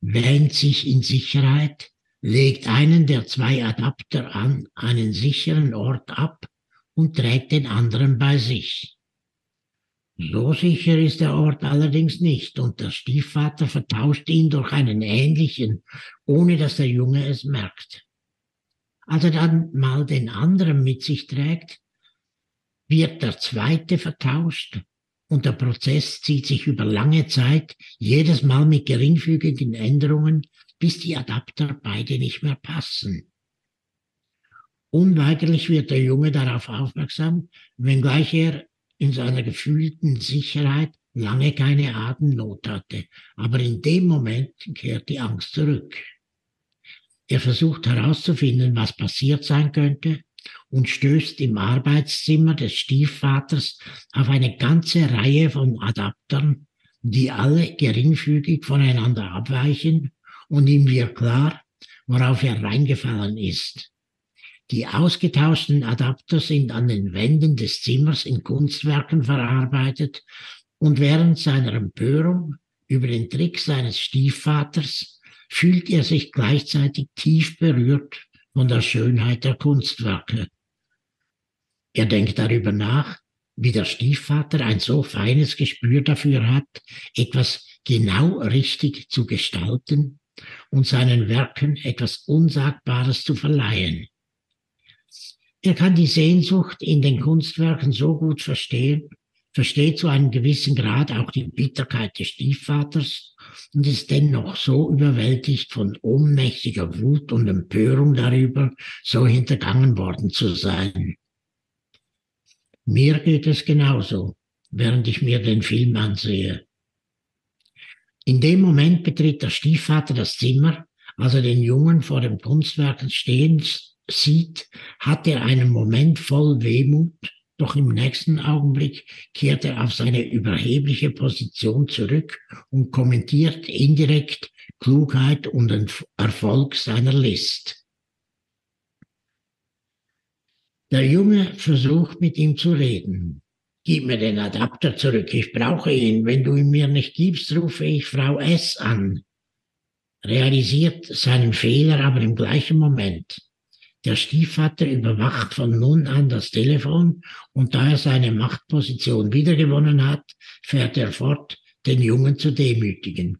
wähnt sich in Sicherheit, legt einen der zwei Adapter an einen sicheren Ort ab und trägt den anderen bei sich. So sicher ist der Ort allerdings nicht und der Stiefvater vertauscht ihn durch einen ähnlichen, ohne dass der Junge es merkt. Als er dann mal den anderen mit sich trägt, wird der zweite vertauscht und der Prozess zieht sich über lange Zeit, jedes Mal mit geringfügigen Änderungen, bis die Adapter beide nicht mehr passen. Unweigerlich wird der Junge darauf aufmerksam, wenngleich er in seiner gefühlten Sicherheit lange keine Atemnot hatte. Aber in dem Moment kehrt die Angst zurück. Er versucht herauszufinden, was passiert sein könnte und stößt im Arbeitszimmer des Stiefvaters auf eine ganze Reihe von Adaptern, die alle geringfügig voneinander abweichen und ihm wird klar, worauf er reingefallen ist. Die ausgetauschten Adapter sind an den Wänden des Zimmers in Kunstwerken verarbeitet und während seiner Empörung über den Trick seines Stiefvaters fühlt er sich gleichzeitig tief berührt von der Schönheit der Kunstwerke. Er denkt darüber nach, wie der Stiefvater ein so feines Gespür dafür hat, etwas genau richtig zu gestalten und seinen Werken etwas Unsagbares zu verleihen. Er kann die Sehnsucht in den Kunstwerken so gut verstehen, versteht zu einem gewissen Grad auch die Bitterkeit des Stiefvaters und ist dennoch so überwältigt von ohnmächtiger Wut und Empörung darüber, so hintergangen worden zu sein. Mir geht es genauso, während ich mir den Film ansehe. In dem Moment betritt der Stiefvater das Zimmer, als er den Jungen vor dem Kunstwerk stehen sieht, hat er einen Moment voll Wehmut doch im nächsten Augenblick kehrt er auf seine überhebliche Position zurück und kommentiert indirekt Klugheit und Erfolg seiner List. Der Junge versucht mit ihm zu reden. Gib mir den Adapter zurück, ich brauche ihn. Wenn du ihn mir nicht gibst, rufe ich Frau S an. Realisiert seinen Fehler aber im gleichen Moment. Der Stiefvater überwacht von nun an das Telefon und da er seine Machtposition wiedergewonnen hat, fährt er fort, den Jungen zu demütigen.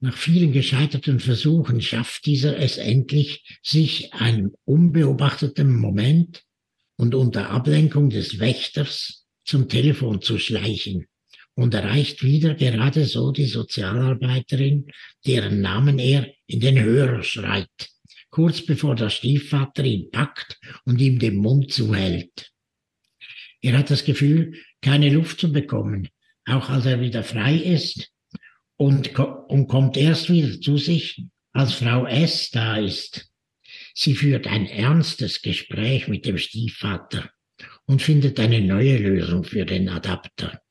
Nach vielen gescheiterten Versuchen schafft dieser es endlich, sich einem unbeobachteten Moment und unter Ablenkung des Wächters zum Telefon zu schleichen und erreicht wieder gerade so die Sozialarbeiterin, deren Namen er in den Hörer schreit kurz bevor der Stiefvater ihn packt und ihm den Mund zuhält. Er hat das Gefühl, keine Luft zu bekommen, auch als er wieder frei ist und, und kommt erst wieder zu sich, als Frau S da ist. Sie führt ein ernstes Gespräch mit dem Stiefvater und findet eine neue Lösung für den Adapter.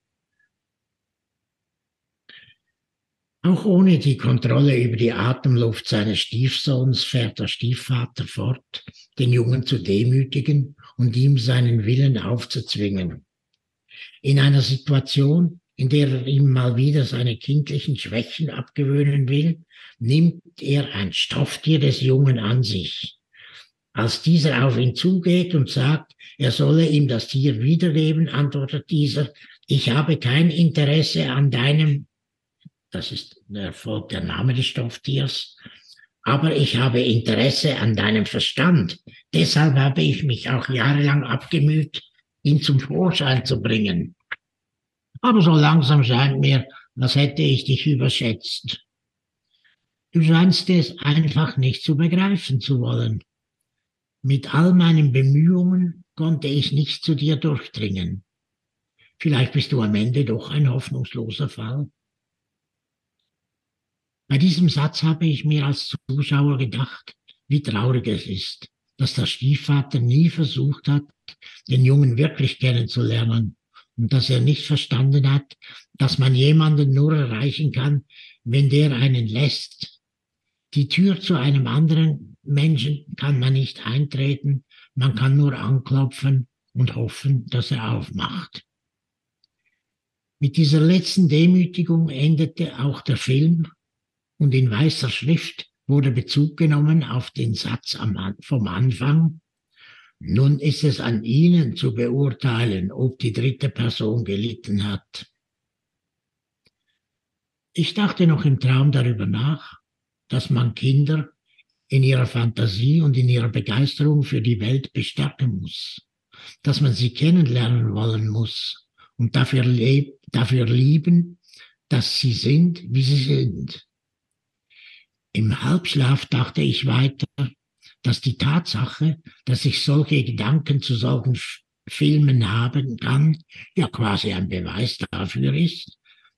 Auch ohne die Kontrolle über die Atemluft seines Stiefsohns fährt der Stiefvater fort, den Jungen zu demütigen und ihm seinen Willen aufzuzwingen. In einer Situation, in der er ihm mal wieder seine kindlichen Schwächen abgewöhnen will, nimmt er ein Stofftier des Jungen an sich. Als dieser auf ihn zugeht und sagt, er solle ihm das Tier wiedergeben, antwortet dieser, ich habe kein Interesse an deinem das ist der Erfolg der Name des Stofftiers. Aber ich habe Interesse an deinem Verstand. Deshalb habe ich mich auch jahrelang abgemüht, ihn zum Vorschein zu bringen. Aber so langsam scheint mir, als hätte ich dich überschätzt. Du scheinst es einfach nicht zu begreifen zu wollen. Mit all meinen Bemühungen konnte ich nicht zu dir durchdringen. Vielleicht bist du am Ende doch ein hoffnungsloser Fall. Bei diesem Satz habe ich mir als Zuschauer gedacht, wie traurig es ist, dass der Stiefvater nie versucht hat, den Jungen wirklich kennenzulernen und dass er nicht verstanden hat, dass man jemanden nur erreichen kann, wenn der einen lässt. Die Tür zu einem anderen Menschen kann man nicht eintreten, man kann nur anklopfen und hoffen, dass er aufmacht. Mit dieser letzten Demütigung endete auch der Film und in weißer Schrift wurde Bezug genommen auf den Satz vom Anfang. Nun ist es an Ihnen zu beurteilen, ob die dritte Person gelitten hat. Ich dachte noch im Traum darüber nach, dass man Kinder in ihrer Fantasie und in ihrer Begeisterung für die Welt bestärken muss. dass man sie kennenlernen wollen muss und dafür, dafür lieben, dass sie sind, wie sie sind. Im Halbschlaf dachte ich weiter, dass die Tatsache, dass ich solche Gedanken zu solchen Filmen haben kann, ja quasi ein Beweis dafür ist,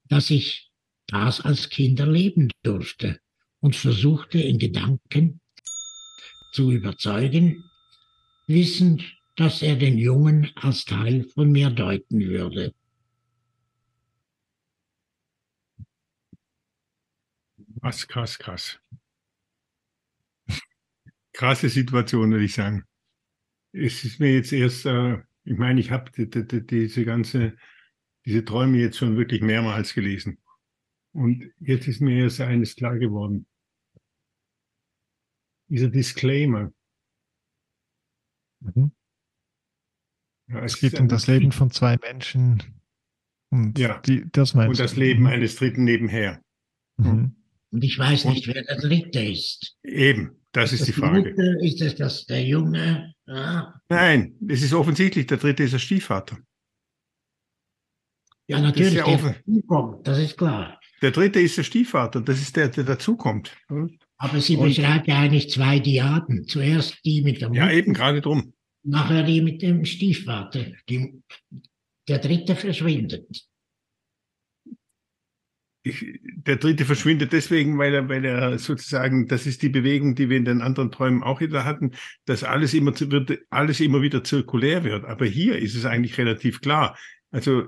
dass ich das als Kind erleben durfte und versuchte in Gedanken zu überzeugen, wissend, dass er den Jungen als Teil von mir deuten würde. Krass, krass, krass. Krasse Situation, würde ich sagen. Es ist mir jetzt erst, äh, ich meine, ich habe die, die, diese ganze, diese Träume jetzt schon wirklich mehrmals gelesen. Und jetzt ist mir erst eines klar geworden. Dieser Disclaimer. Mhm. Ja, es, es geht um das Leben von zwei Menschen. Und ja. Die, das Und das Leben eines Dritten nebenher. Mhm. Und ich weiß nicht, wer der Dritte ist. Eben, das ist das die Frage. Mutter, ist es das der Junge? Ja. Nein, es ist offensichtlich, der Dritte ist der Stiefvater. Ja, natürlich, das ist, ja der kommt, das ist klar. Der Dritte ist der Stiefvater, das ist der, der dazukommt. Aber sie Und, beschreibt ja eigentlich zwei Diaden. Zuerst die mit der Mutter. Ja, eben, gerade drum. Nachher die mit dem Stiefvater. Die, der Dritte verschwindet ich, der dritte verschwindet deswegen, weil er, weil er sozusagen, das ist die Bewegung, die wir in den anderen Träumen auch wieder hatten, dass alles immer, wird, alles immer wieder zirkulär wird. Aber hier ist es eigentlich relativ klar. Also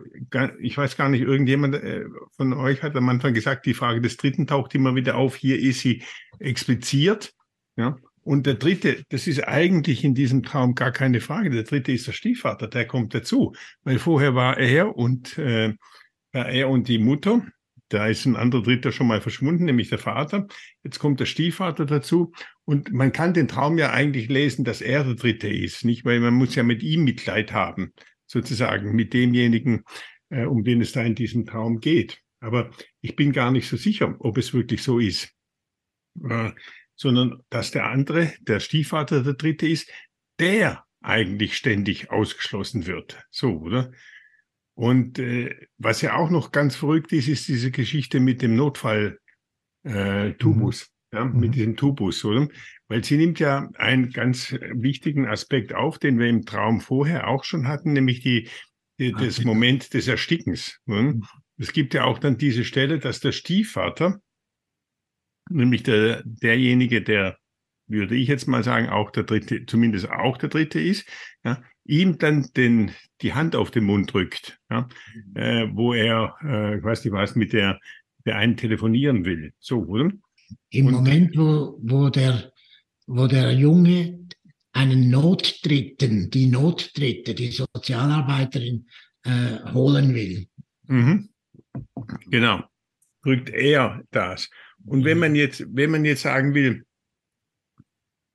ich weiß gar nicht, irgendjemand äh, von euch hat am Anfang gesagt, die Frage des Dritten taucht immer wieder auf. Hier ist sie expliziert. Ja. Und der Dritte, das ist eigentlich in diesem Traum gar keine Frage. Der Dritte ist der Stiefvater, der kommt dazu, weil vorher war er und äh, er und die Mutter da ist ein anderer Dritter schon mal verschwunden, nämlich der Vater. Jetzt kommt der Stiefvater dazu. Und man kann den Traum ja eigentlich lesen, dass er der Dritte ist, nicht? Weil man muss ja mit ihm Mitleid haben, sozusagen, mit demjenigen, äh, um den es da in diesem Traum geht. Aber ich bin gar nicht so sicher, ob es wirklich so ist. Äh, sondern dass der andere, der Stiefvater der Dritte ist, der eigentlich ständig ausgeschlossen wird. So, oder? Und äh, was ja auch noch ganz verrückt ist, ist diese Geschichte mit dem Notfall äh, Tubus, mhm. ja, mit mhm. diesem Tubus, oder? Weil sie nimmt ja einen ganz wichtigen Aspekt auf, den wir im Traum vorher auch schon hatten, nämlich die, die das Moment des Erstickens. Mhm. Es gibt ja auch dann diese Stelle, dass der Stiefvater, nämlich der, derjenige, der würde ich jetzt mal sagen, auch der dritte, zumindest auch der dritte ist, ja, ihm dann den, die Hand auf den Mund drückt, ja, mhm. äh, wo er, äh, ich weiß nicht was, mit der, der einen telefonieren will. So, oder? Im Und, Moment, wo, wo, der, wo der Junge einen Notdritten, die Notdritte, die Sozialarbeiterin äh, holen will. Mhm. Genau, drückt er das. Und wenn man jetzt, wenn man jetzt sagen will,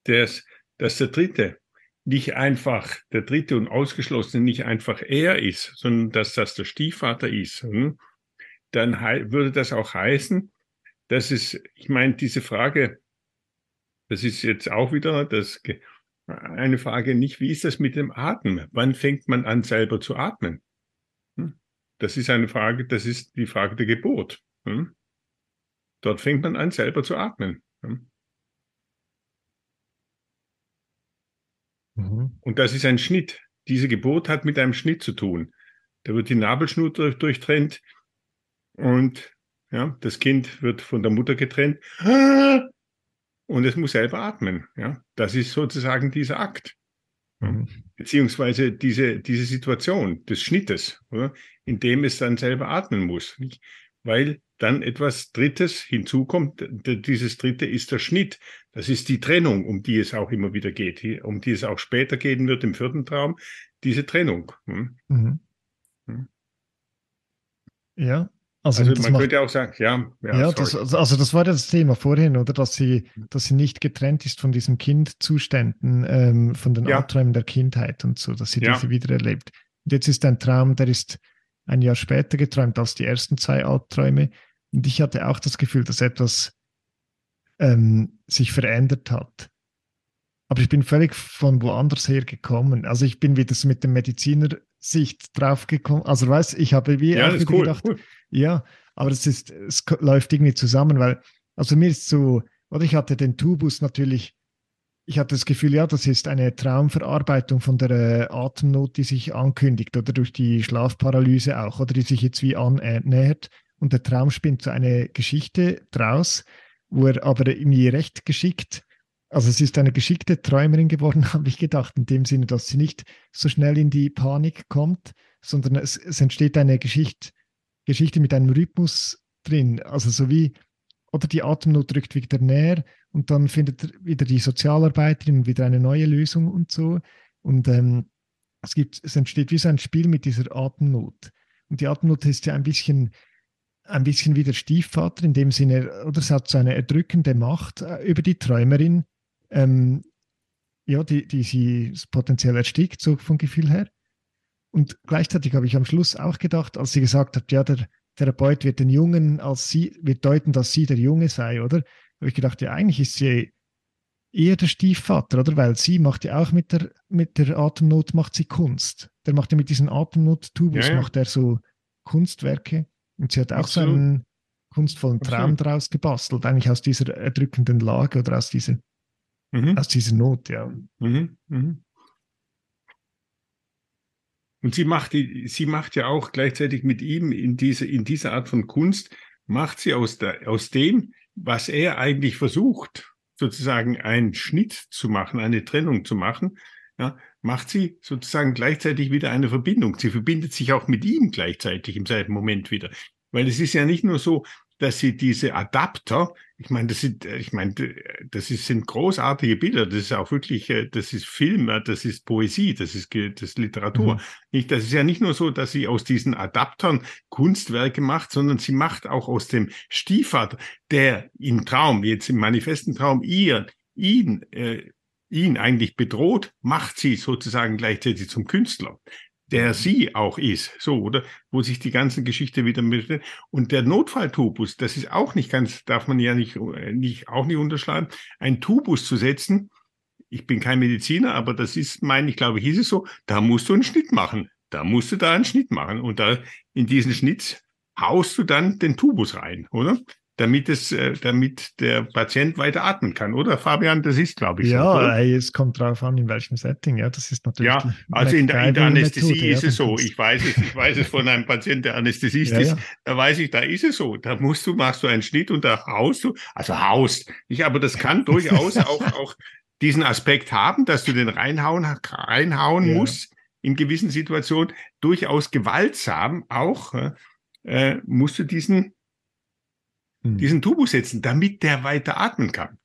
dass, dass der Dritte nicht einfach der Dritte und Ausgeschlossene nicht einfach er ist, sondern dass das der Stiefvater ist, hm, dann würde das auch heißen, dass es, ich meine, diese Frage, das ist jetzt auch wieder das, eine Frage nicht, wie ist das mit dem Atmen? Wann fängt man an, selber zu atmen? Hm? Das ist eine Frage, das ist die Frage der Geburt. Hm? Dort fängt man an, selber zu atmen. Mhm. Und das ist ein Schnitt. Diese Geburt hat mit einem Schnitt zu tun. Da wird die Nabelschnur durchtrennt und ja, das Kind wird von der Mutter getrennt und es muss selber atmen. Ja, das ist sozusagen dieser Akt. Mhm. Beziehungsweise diese, diese Situation des Schnittes, oder? in dem es dann selber atmen muss. Nicht? Weil dann etwas Drittes hinzukommt. Dieses Dritte ist der Schnitt. Das ist die Trennung, um die es auch immer wieder geht, um die es auch später gehen wird im vierten Traum. Diese Trennung. Hm? Mhm. Hm. Ja, also, also man macht, könnte auch sagen, ja. Ja, ja das, also das war das Thema vorhin, oder? Dass sie, dass sie nicht getrennt ist von diesen Kindzuständen, ähm, von den ja. Albträumen der Kindheit und so, dass sie ja. diese wieder erlebt. Und jetzt ist ein Traum, der ist ein Jahr später geträumt als die ersten zwei Albträume. Und ich hatte auch das Gefühl, dass etwas ähm, sich verändert hat. aber ich bin völlig von woanders her gekommen. Also ich bin wieder so mit der Medizinersicht draufgekommen. Also weißt ich habe wie ja, cool, gedacht, cool. ja, aber es ist, es läuft irgendwie zusammen, weil, also mir ist so, oder ich hatte den Tubus natürlich, ich hatte das Gefühl, ja, das ist eine Traumverarbeitung von der äh, Atemnot, die sich ankündigt oder durch die Schlafparalyse auch, oder die sich jetzt wie annähert. Und der Traum spinnt so eine Geschichte draus, wo er aber irgendwie recht geschickt also es ist eine geschickte Träumerin geworden, habe ich gedacht, in dem Sinne, dass sie nicht so schnell in die Panik kommt, sondern es, es entsteht eine Geschichte, Geschichte mit einem Rhythmus drin. Also so wie, oder die Atemnot rückt wieder näher und dann findet wieder die Sozialarbeiterin wieder eine neue Lösung und so. Und ähm, es, gibt, es entsteht wie so ein Spiel mit dieser Atemnot. Und die Atemnot ist ja ein bisschen ein bisschen wie der Stiefvater in dem Sinne, oder es hat so eine erdrückende Macht äh, über die Träumerin, ähm, ja, die, die sie potenziell erstickt, so vom Gefühl her. Und gleichzeitig habe ich am Schluss auch gedacht, als sie gesagt hat, ja, der Therapeut wird den Jungen als sie, wird deuten, dass sie der Junge sei, oder? Habe ich gedacht, ja, eigentlich ist sie eher der Stiefvater, oder? Weil sie macht ja auch mit der, mit der Atemnot macht sie Kunst. Der macht ja mit diesem Atemnot-Tubus, ja, ja. macht er so Kunstwerke. Und sie hat auch Absolut. so einen kunstvollen Traum Absolut. daraus gebastelt, eigentlich aus dieser erdrückenden Lage oder aus dieser Mhm. Aus dieser Not, ja. Mhm. Mhm. Und sie macht, sie macht ja auch gleichzeitig mit ihm in diese, in dieser Art von Kunst, macht sie aus, der, aus dem, was er eigentlich versucht, sozusagen einen Schnitt zu machen, eine Trennung zu machen, ja, macht sie sozusagen gleichzeitig wieder eine Verbindung. Sie verbindet sich auch mit ihm gleichzeitig im selben Moment wieder. Weil es ist ja nicht nur so, dass sie diese Adapter, ich meine, das sind, ich meine, das ist, sind großartige Bilder, das ist auch wirklich, äh, das ist Film, das ist Poesie, das ist, das ist Literatur. Mhm. Nicht, das ist ja nicht nur so, dass sie aus diesen Adaptern Kunstwerke macht, sondern sie macht auch aus dem Stiefvater, der im Traum, jetzt im manifesten Traum, ihr, ihn, äh, ihn eigentlich bedroht, macht sie sozusagen gleichzeitig zum Künstler der sie auch ist, so, oder? Wo sich die ganze Geschichte wieder mit, und der Notfalltubus, das ist auch nicht ganz, darf man ja nicht, nicht, auch nicht unterschlagen, ein Tubus zu setzen. Ich bin kein Mediziner, aber das ist, mein, ich glaube, hieß es so, da musst du einen Schnitt machen. Da musst du da einen Schnitt machen. Und da, in diesen Schnitt haust du dann den Tubus rein, oder? Damit es, äh, damit der Patient weiter atmen kann, oder Fabian? Das ist, glaube ich. Ja, so, es kommt drauf an, in welchem Setting. Ja, das ist natürlich. Ja, also in der, in der Anästhesie Methode, ist ja, es so. Ich weiß es, ich weiß es von einem Patienten, der Anästhesist ja, ist. Da weiß ich, da ist es so. Da musst du, machst du einen Schnitt und da haust du, also haust. Ich, aber das kann durchaus auch, auch diesen Aspekt haben, dass du den reinhauen, reinhauen musst in gewissen Situationen. Durchaus gewaltsam auch, äh, musst du diesen hm. diesen Tubus setzen, damit der weiter atmen kann.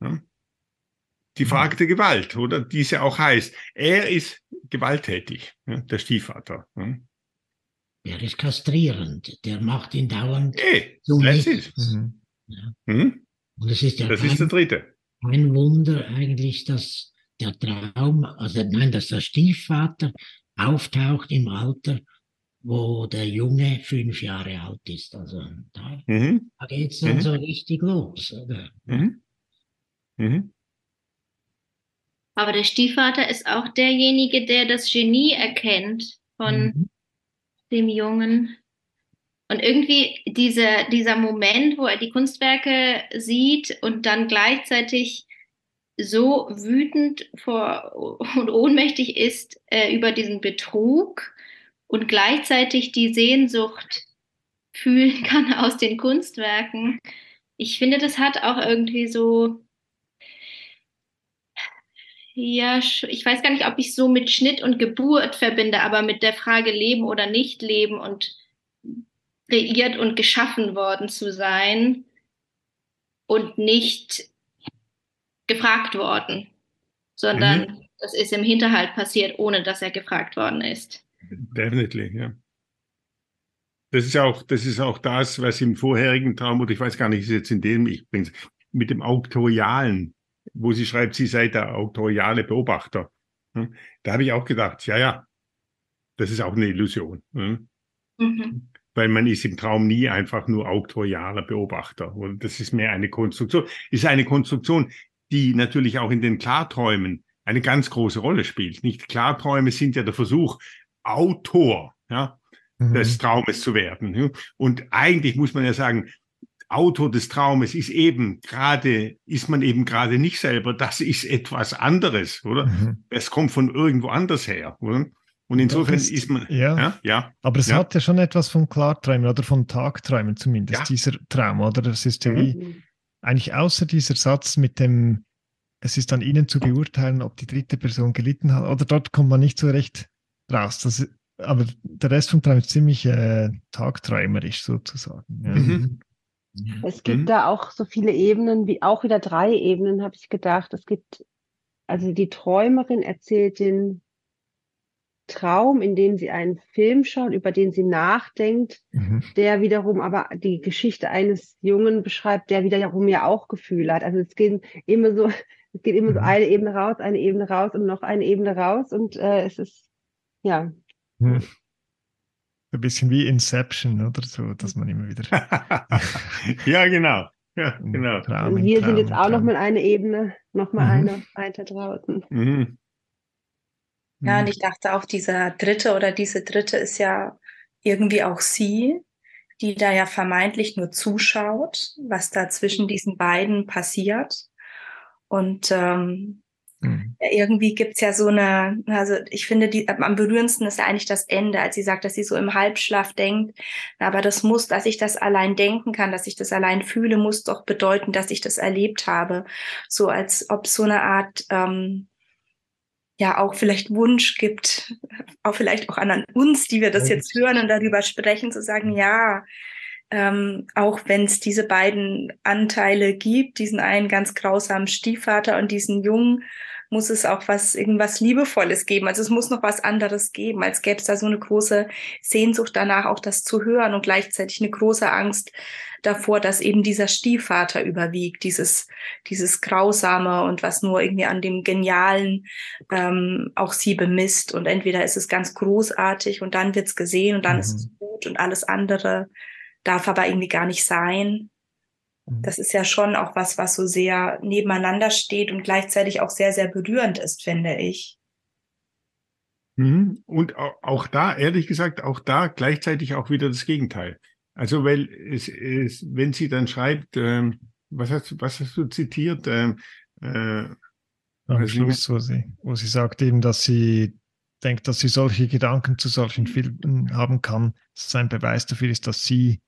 Die hm. Frage der Gewalt, oder? Die es ja auch heißt. Er ist gewalttätig, der Stiefvater. Er ist kastrierend, der macht ihn dauernd hey, so. Mhm. Ja. Mhm. Und es ist ja das kein, ist der dritte. Ein Wunder eigentlich, dass der Traum, also nein, dass der Stiefvater auftaucht im Alter wo der Junge fünf Jahre alt ist. Also da, mhm. da geht es dann mhm. so richtig los. Mhm. mhm. Aber der Stiefvater ist auch derjenige, der das Genie erkennt von mhm. dem Jungen. Und irgendwie diese, dieser Moment, wo er die Kunstwerke sieht und dann gleichzeitig so wütend vor und ohnmächtig ist äh, über diesen Betrug und gleichzeitig die Sehnsucht fühlen kann aus den Kunstwerken. Ich finde, das hat auch irgendwie so, ja, ich weiß gar nicht, ob ich so mit Schnitt und Geburt verbinde, aber mit der Frage Leben oder nicht leben und kreiert und geschaffen worden zu sein und nicht gefragt worden, sondern mhm. das ist im Hinterhalt passiert, ohne dass er gefragt worden ist. Definitely, ja. Das ist auch, das ist auch das, was im vorherigen Traum, oder ich weiß gar nicht, ist jetzt in dem, ich bin mit dem Auktorialen, wo sie schreibt, sie sei der auktoriale Beobachter. Da habe ich auch gedacht, ja, ja, das ist auch eine Illusion. Mhm. Weil man ist im Traum nie einfach nur auktorialer Beobachter. Und das ist mehr eine Konstruktion. Ist eine Konstruktion, die natürlich auch in den Klarträumen eine ganz große Rolle spielt. Nicht Klarträume sind ja der Versuch, Autor ja, mhm. des Traumes zu werden. Und eigentlich muss man ja sagen, Autor des Traumes ist eben gerade, ist man eben gerade nicht selber, das ist etwas anderes, oder? Mhm. Es kommt von irgendwo anders her, oder? Und insofern ist, ist, man, ja, ja, ja aber es ja. hat ja schon etwas von Klarträumen oder von Tagträumen zumindest, ja. dieser Traum, oder? Das ist ja wie, mhm. eigentlich außer dieser Satz mit dem, es ist an Ihnen zu beurteilen, ob die dritte Person gelitten hat, oder dort kommt man nicht so recht raus. Das, aber der Rest vom Traum ist ziemlich äh, tagträumerisch sozusagen. Ja. Mhm. Es gibt mhm. da auch so viele Ebenen, wie auch wieder drei Ebenen, habe ich gedacht. Es gibt, also die Träumerin erzählt den Traum, in dem sie einen Film schaut, über den sie nachdenkt, mhm. der wiederum aber die Geschichte eines Jungen beschreibt, der wiederum ja auch Gefühle hat. Also es geht immer so, es geht immer mhm. so eine Ebene raus, eine Ebene raus und noch eine Ebene raus und äh, es ist, ja. Mhm. Ein bisschen wie Inception oder so, dass man immer wieder. ja, genau. Ja, genau. Traum wir Traum, sind jetzt auch noch mal eine Ebene, noch mal mhm. eine weiter draußen. Mhm. Ja, und ich dachte auch, dieser dritte oder diese dritte ist ja irgendwie auch sie, die da ja vermeintlich nur zuschaut, was da zwischen diesen beiden passiert. Und ähm, Mhm. Ja, irgendwie gibt's ja so eine, also ich finde, die, am berührendsten ist ja eigentlich das Ende, als sie sagt, dass sie so im Halbschlaf denkt. Aber das muss, dass ich das allein denken kann, dass ich das allein fühle, muss doch bedeuten, dass ich das erlebt habe. So als ob so eine Art, ähm, ja, auch vielleicht Wunsch gibt, auch vielleicht auch an uns, die wir das jetzt hören und darüber sprechen, zu sagen, ja, ähm, auch wenn es diese beiden Anteile gibt, diesen einen ganz grausamen Stiefvater und diesen jungen muss es auch was, irgendwas Liebevolles geben. Also es muss noch was anderes geben, als gäbe es da so eine große Sehnsucht danach, auch das zu hören und gleichzeitig eine große Angst davor, dass eben dieser Stiefvater überwiegt, dieses, dieses Grausame und was nur irgendwie an dem Genialen ähm, auch sie bemisst. Und entweder ist es ganz großartig und dann wird's gesehen und dann mhm. ist es gut und alles andere darf aber irgendwie gar nicht sein. Mhm. Das ist ja schon auch was, was so sehr nebeneinander steht und gleichzeitig auch sehr, sehr berührend ist, finde ich. Mhm. Und auch da, ehrlich gesagt, auch da gleichzeitig auch wieder das Gegenteil. Also, weil es, es wenn sie dann schreibt, ähm, was, hast, was hast du zitiert? Ähm, äh, Am Schluss, wo sie, wo sie sagt eben, dass sie denkt, dass sie solche Gedanken zu solchen Filmen haben kann. Das ist ein Beweis dafür ist, dass sie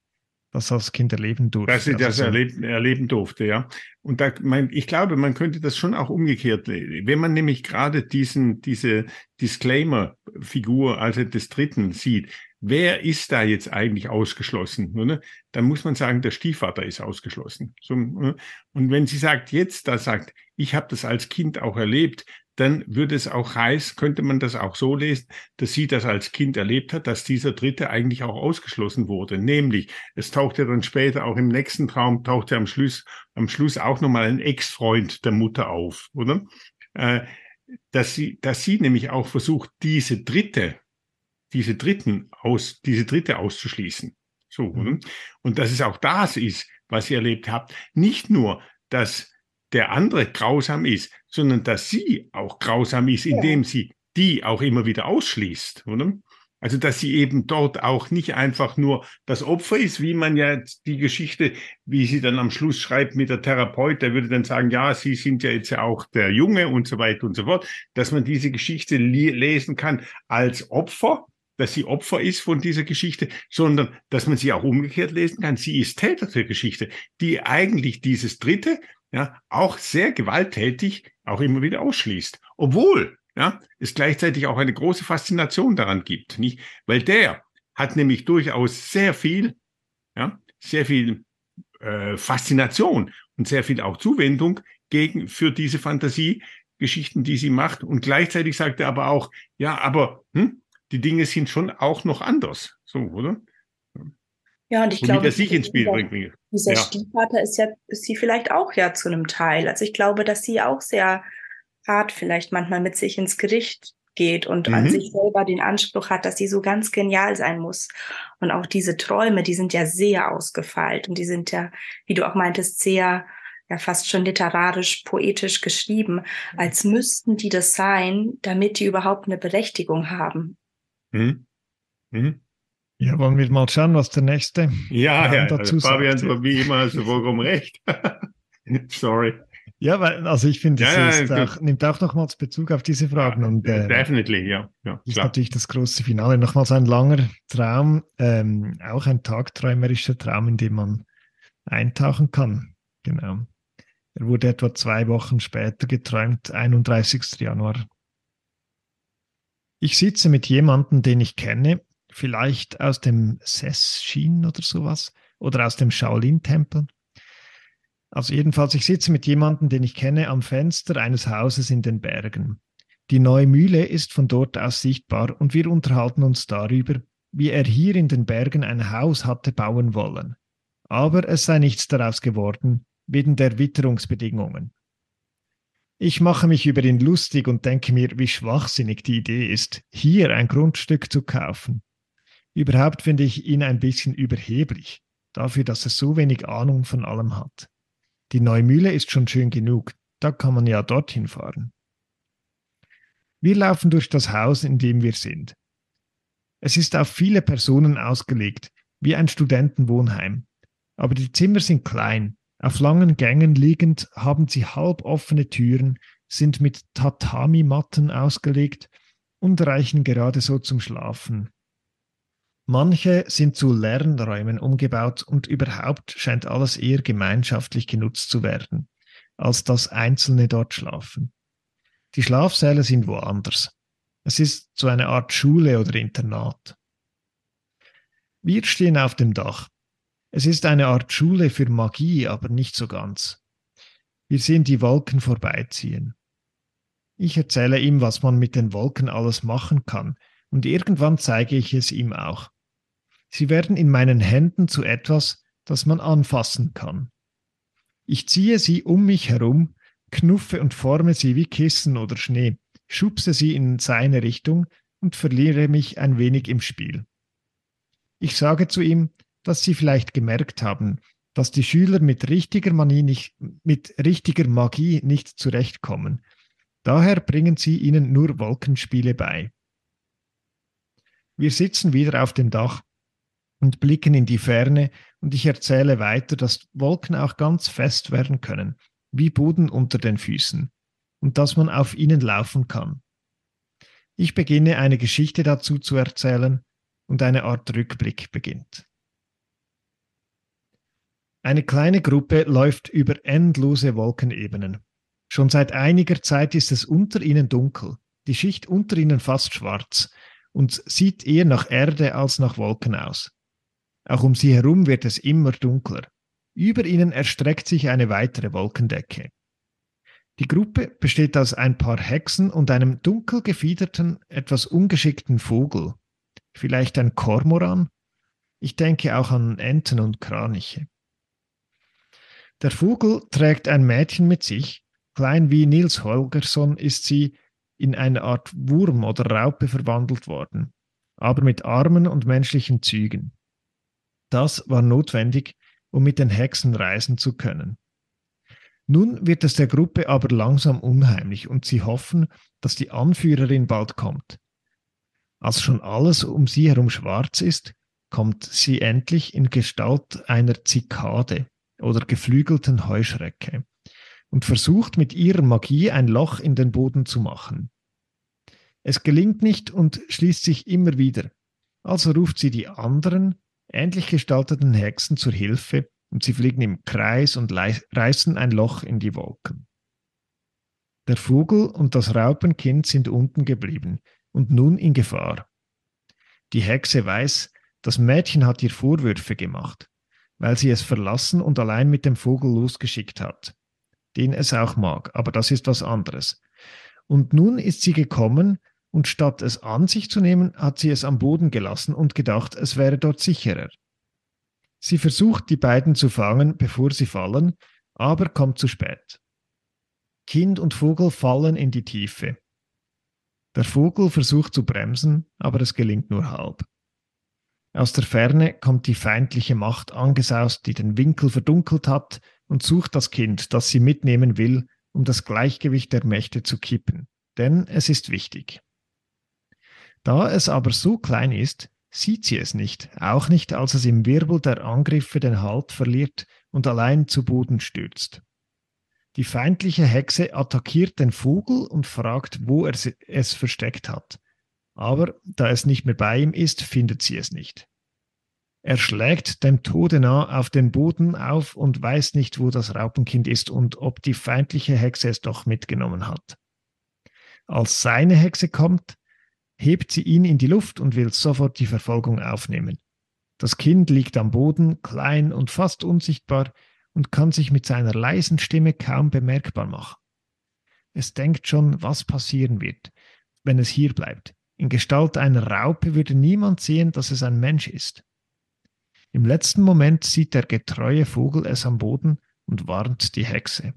das als Kind erleben durfte. Dass sie das also erleben, erleben durfte, ja. Und da, mein, ich glaube, man könnte das schon auch umgekehrt, wenn man nämlich gerade diesen, diese Disclaimer-Figur, also des Dritten sieht, wer ist da jetzt eigentlich ausgeschlossen? Ne? Dann muss man sagen, der Stiefvater ist ausgeschlossen. So, ne? Und wenn sie sagt, jetzt da sagt, ich habe das als Kind auch erlebt, dann würde es auch heißen, könnte man das auch so lesen, dass sie das als Kind erlebt hat, dass dieser Dritte eigentlich auch ausgeschlossen wurde. Nämlich, es taucht ja dann später auch im nächsten Traum, taucht ja am Schluss, am Schluss auch nochmal ein Ex-Freund der Mutter auf, oder? Äh, dass sie, dass sie nämlich auch versucht, diese Dritte, diese Dritten aus, diese Dritte auszuschließen. So? Mhm. Und dass es auch das ist, was ihr erlebt habt. Nicht nur, dass der andere grausam ist, sondern dass sie auch grausam ist, indem ja. sie die auch immer wieder ausschließt, oder? Also, dass sie eben dort auch nicht einfach nur das Opfer ist, wie man ja die Geschichte, wie sie dann am Schluss schreibt mit der Therapeut, der würde dann sagen, ja, Sie sind ja jetzt ja auch der Junge und so weiter und so fort, dass man diese Geschichte lesen kann als Opfer, dass sie Opfer ist von dieser Geschichte, sondern dass man sie auch umgekehrt lesen kann. Sie ist Täter der Geschichte, die eigentlich dieses Dritte, ja, auch sehr gewalttätig auch immer wieder ausschließt. Obwohl, ja, es gleichzeitig auch eine große Faszination daran gibt, nicht? Weil der hat nämlich durchaus sehr viel, ja, sehr viel äh, Faszination und sehr viel auch Zuwendung gegen, für diese Fantasiegeschichten, die sie macht. Und gleichzeitig sagt er aber auch, ja, aber hm, die Dinge sind schon auch noch anders. So, oder? Ja, und ich glaube, sich ins Spiel bringt. Dieser ja. Stiefvater ist ja, ist sie vielleicht auch ja zu einem Teil. Also ich glaube, dass sie auch sehr hart vielleicht manchmal mit sich ins Gericht geht und mhm. an sich selber den Anspruch hat, dass sie so ganz genial sein muss. Und auch diese Träume, die sind ja sehr ausgefeilt und die sind ja, wie du auch meintest, sehr ja fast schon literarisch, poetisch geschrieben, als müssten die das sein, damit die überhaupt eine Berechtigung haben. Mhm. Mhm. Ja, wollen wir mal schauen, was der nächste ja, ja, dazu also Fabian, sagt. wie immer, du vollkommen recht. Sorry. Ja, weil, also ich finde, es ja, ja, auch, nimmt auch nochmals Bezug auf diese Fragen. Ja, und, äh, definitely, ja. ja ist natürlich das große Finale. Nochmals ein langer Traum, ähm, auch ein tagträumerischer Traum, in dem man eintauchen kann. Genau. Er wurde etwa zwei Wochen später geträumt, 31. Januar. Ich sitze mit jemandem, den ich kenne, vielleicht aus dem Sessin oder sowas oder aus dem Shaolin-Tempel. Also jedenfalls, ich sitze mit jemandem, den ich kenne, am Fenster eines Hauses in den Bergen. Die neue Mühle ist von dort aus sichtbar und wir unterhalten uns darüber, wie er hier in den Bergen ein Haus hatte bauen wollen. Aber es sei nichts daraus geworden, wegen der Witterungsbedingungen. Ich mache mich über ihn lustig und denke mir, wie schwachsinnig die Idee ist, hier ein Grundstück zu kaufen. Überhaupt finde ich ihn ein bisschen überheblich, dafür, dass er so wenig Ahnung von allem hat. Die Neumühle ist schon schön genug, da kann man ja dorthin fahren. Wir laufen durch das Haus, in dem wir sind. Es ist auf viele Personen ausgelegt, wie ein Studentenwohnheim. Aber die Zimmer sind klein, auf langen Gängen liegend haben sie halboffene Türen, sind mit Tatami-Matten ausgelegt und reichen gerade so zum Schlafen. Manche sind zu Lernräumen umgebaut und überhaupt scheint alles eher gemeinschaftlich genutzt zu werden, als dass Einzelne dort schlafen. Die Schlafsäle sind woanders. Es ist so eine Art Schule oder Internat. Wir stehen auf dem Dach. Es ist eine Art Schule für Magie, aber nicht so ganz. Wir sehen die Wolken vorbeiziehen. Ich erzähle ihm, was man mit den Wolken alles machen kann, und irgendwann zeige ich es ihm auch. Sie werden in meinen Händen zu etwas, das man anfassen kann. Ich ziehe sie um mich herum, knuffe und forme sie wie Kissen oder Schnee, schubse sie in seine Richtung und verliere mich ein wenig im Spiel. Ich sage zu ihm, dass sie vielleicht gemerkt haben, dass die Schüler mit richtiger, Manie nicht, mit richtiger Magie nicht zurechtkommen. Daher bringen sie ihnen nur Wolkenspiele bei. Wir sitzen wieder auf dem Dach und blicken in die Ferne und ich erzähle weiter, dass Wolken auch ganz fest werden können, wie Boden unter den Füßen, und dass man auf ihnen laufen kann. Ich beginne eine Geschichte dazu zu erzählen und eine Art Rückblick beginnt. Eine kleine Gruppe läuft über endlose Wolkenebenen. Schon seit einiger Zeit ist es unter ihnen dunkel, die Schicht unter ihnen fast schwarz und sieht eher nach Erde als nach Wolken aus. Auch um sie herum wird es immer dunkler. Über ihnen erstreckt sich eine weitere Wolkendecke. Die Gruppe besteht aus ein paar Hexen und einem dunkel gefiederten, etwas ungeschickten Vogel. Vielleicht ein Kormoran? Ich denke auch an Enten und Kraniche. Der Vogel trägt ein Mädchen mit sich. Klein wie Nils Holgersson ist sie in eine Art Wurm oder Raupe verwandelt worden, aber mit Armen und menschlichen Zügen. Das war notwendig, um mit den Hexen reisen zu können. Nun wird es der Gruppe aber langsam unheimlich und sie hoffen, dass die Anführerin bald kommt. Als schon alles um sie herum schwarz ist, kommt sie endlich in Gestalt einer Zikade oder geflügelten Heuschrecke und versucht mit ihrer Magie ein Loch in den Boden zu machen. Es gelingt nicht und schließt sich immer wieder. Also ruft sie die anderen, ähnlich gestalteten Hexen zur Hilfe und sie fliegen im Kreis und reißen ein Loch in die Wolken. Der Vogel und das Raupenkind sind unten geblieben und nun in Gefahr. Die Hexe weiß, das Mädchen hat ihr Vorwürfe gemacht, weil sie es verlassen und allein mit dem Vogel losgeschickt hat, den es auch mag, aber das ist was anderes. Und nun ist sie gekommen und statt es an sich zu nehmen, hat sie es am Boden gelassen und gedacht, es wäre dort sicherer. Sie versucht, die beiden zu fangen, bevor sie fallen, aber kommt zu spät. Kind und Vogel fallen in die Tiefe. Der Vogel versucht zu bremsen, aber es gelingt nur halb. Aus der Ferne kommt die feindliche Macht angesaust, die den Winkel verdunkelt hat, und sucht das Kind, das sie mitnehmen will, um das Gleichgewicht der Mächte zu kippen. Denn es ist wichtig. Da es aber so klein ist, sieht sie es nicht, auch nicht, als es im Wirbel der Angriffe den Halt verliert und allein zu Boden stürzt. Die feindliche Hexe attackiert den Vogel und fragt, wo er es versteckt hat. Aber da es nicht mehr bei ihm ist, findet sie es nicht. Er schlägt dem Tode nah auf den Boden auf und weiß nicht, wo das Raupenkind ist und ob die feindliche Hexe es doch mitgenommen hat. Als seine Hexe kommt, hebt sie ihn in die Luft und will sofort die Verfolgung aufnehmen. Das Kind liegt am Boden, klein und fast unsichtbar, und kann sich mit seiner leisen Stimme kaum bemerkbar machen. Es denkt schon, was passieren wird, wenn es hier bleibt. In Gestalt einer Raupe würde niemand sehen, dass es ein Mensch ist. Im letzten Moment sieht der getreue Vogel es am Boden und warnt die Hexe.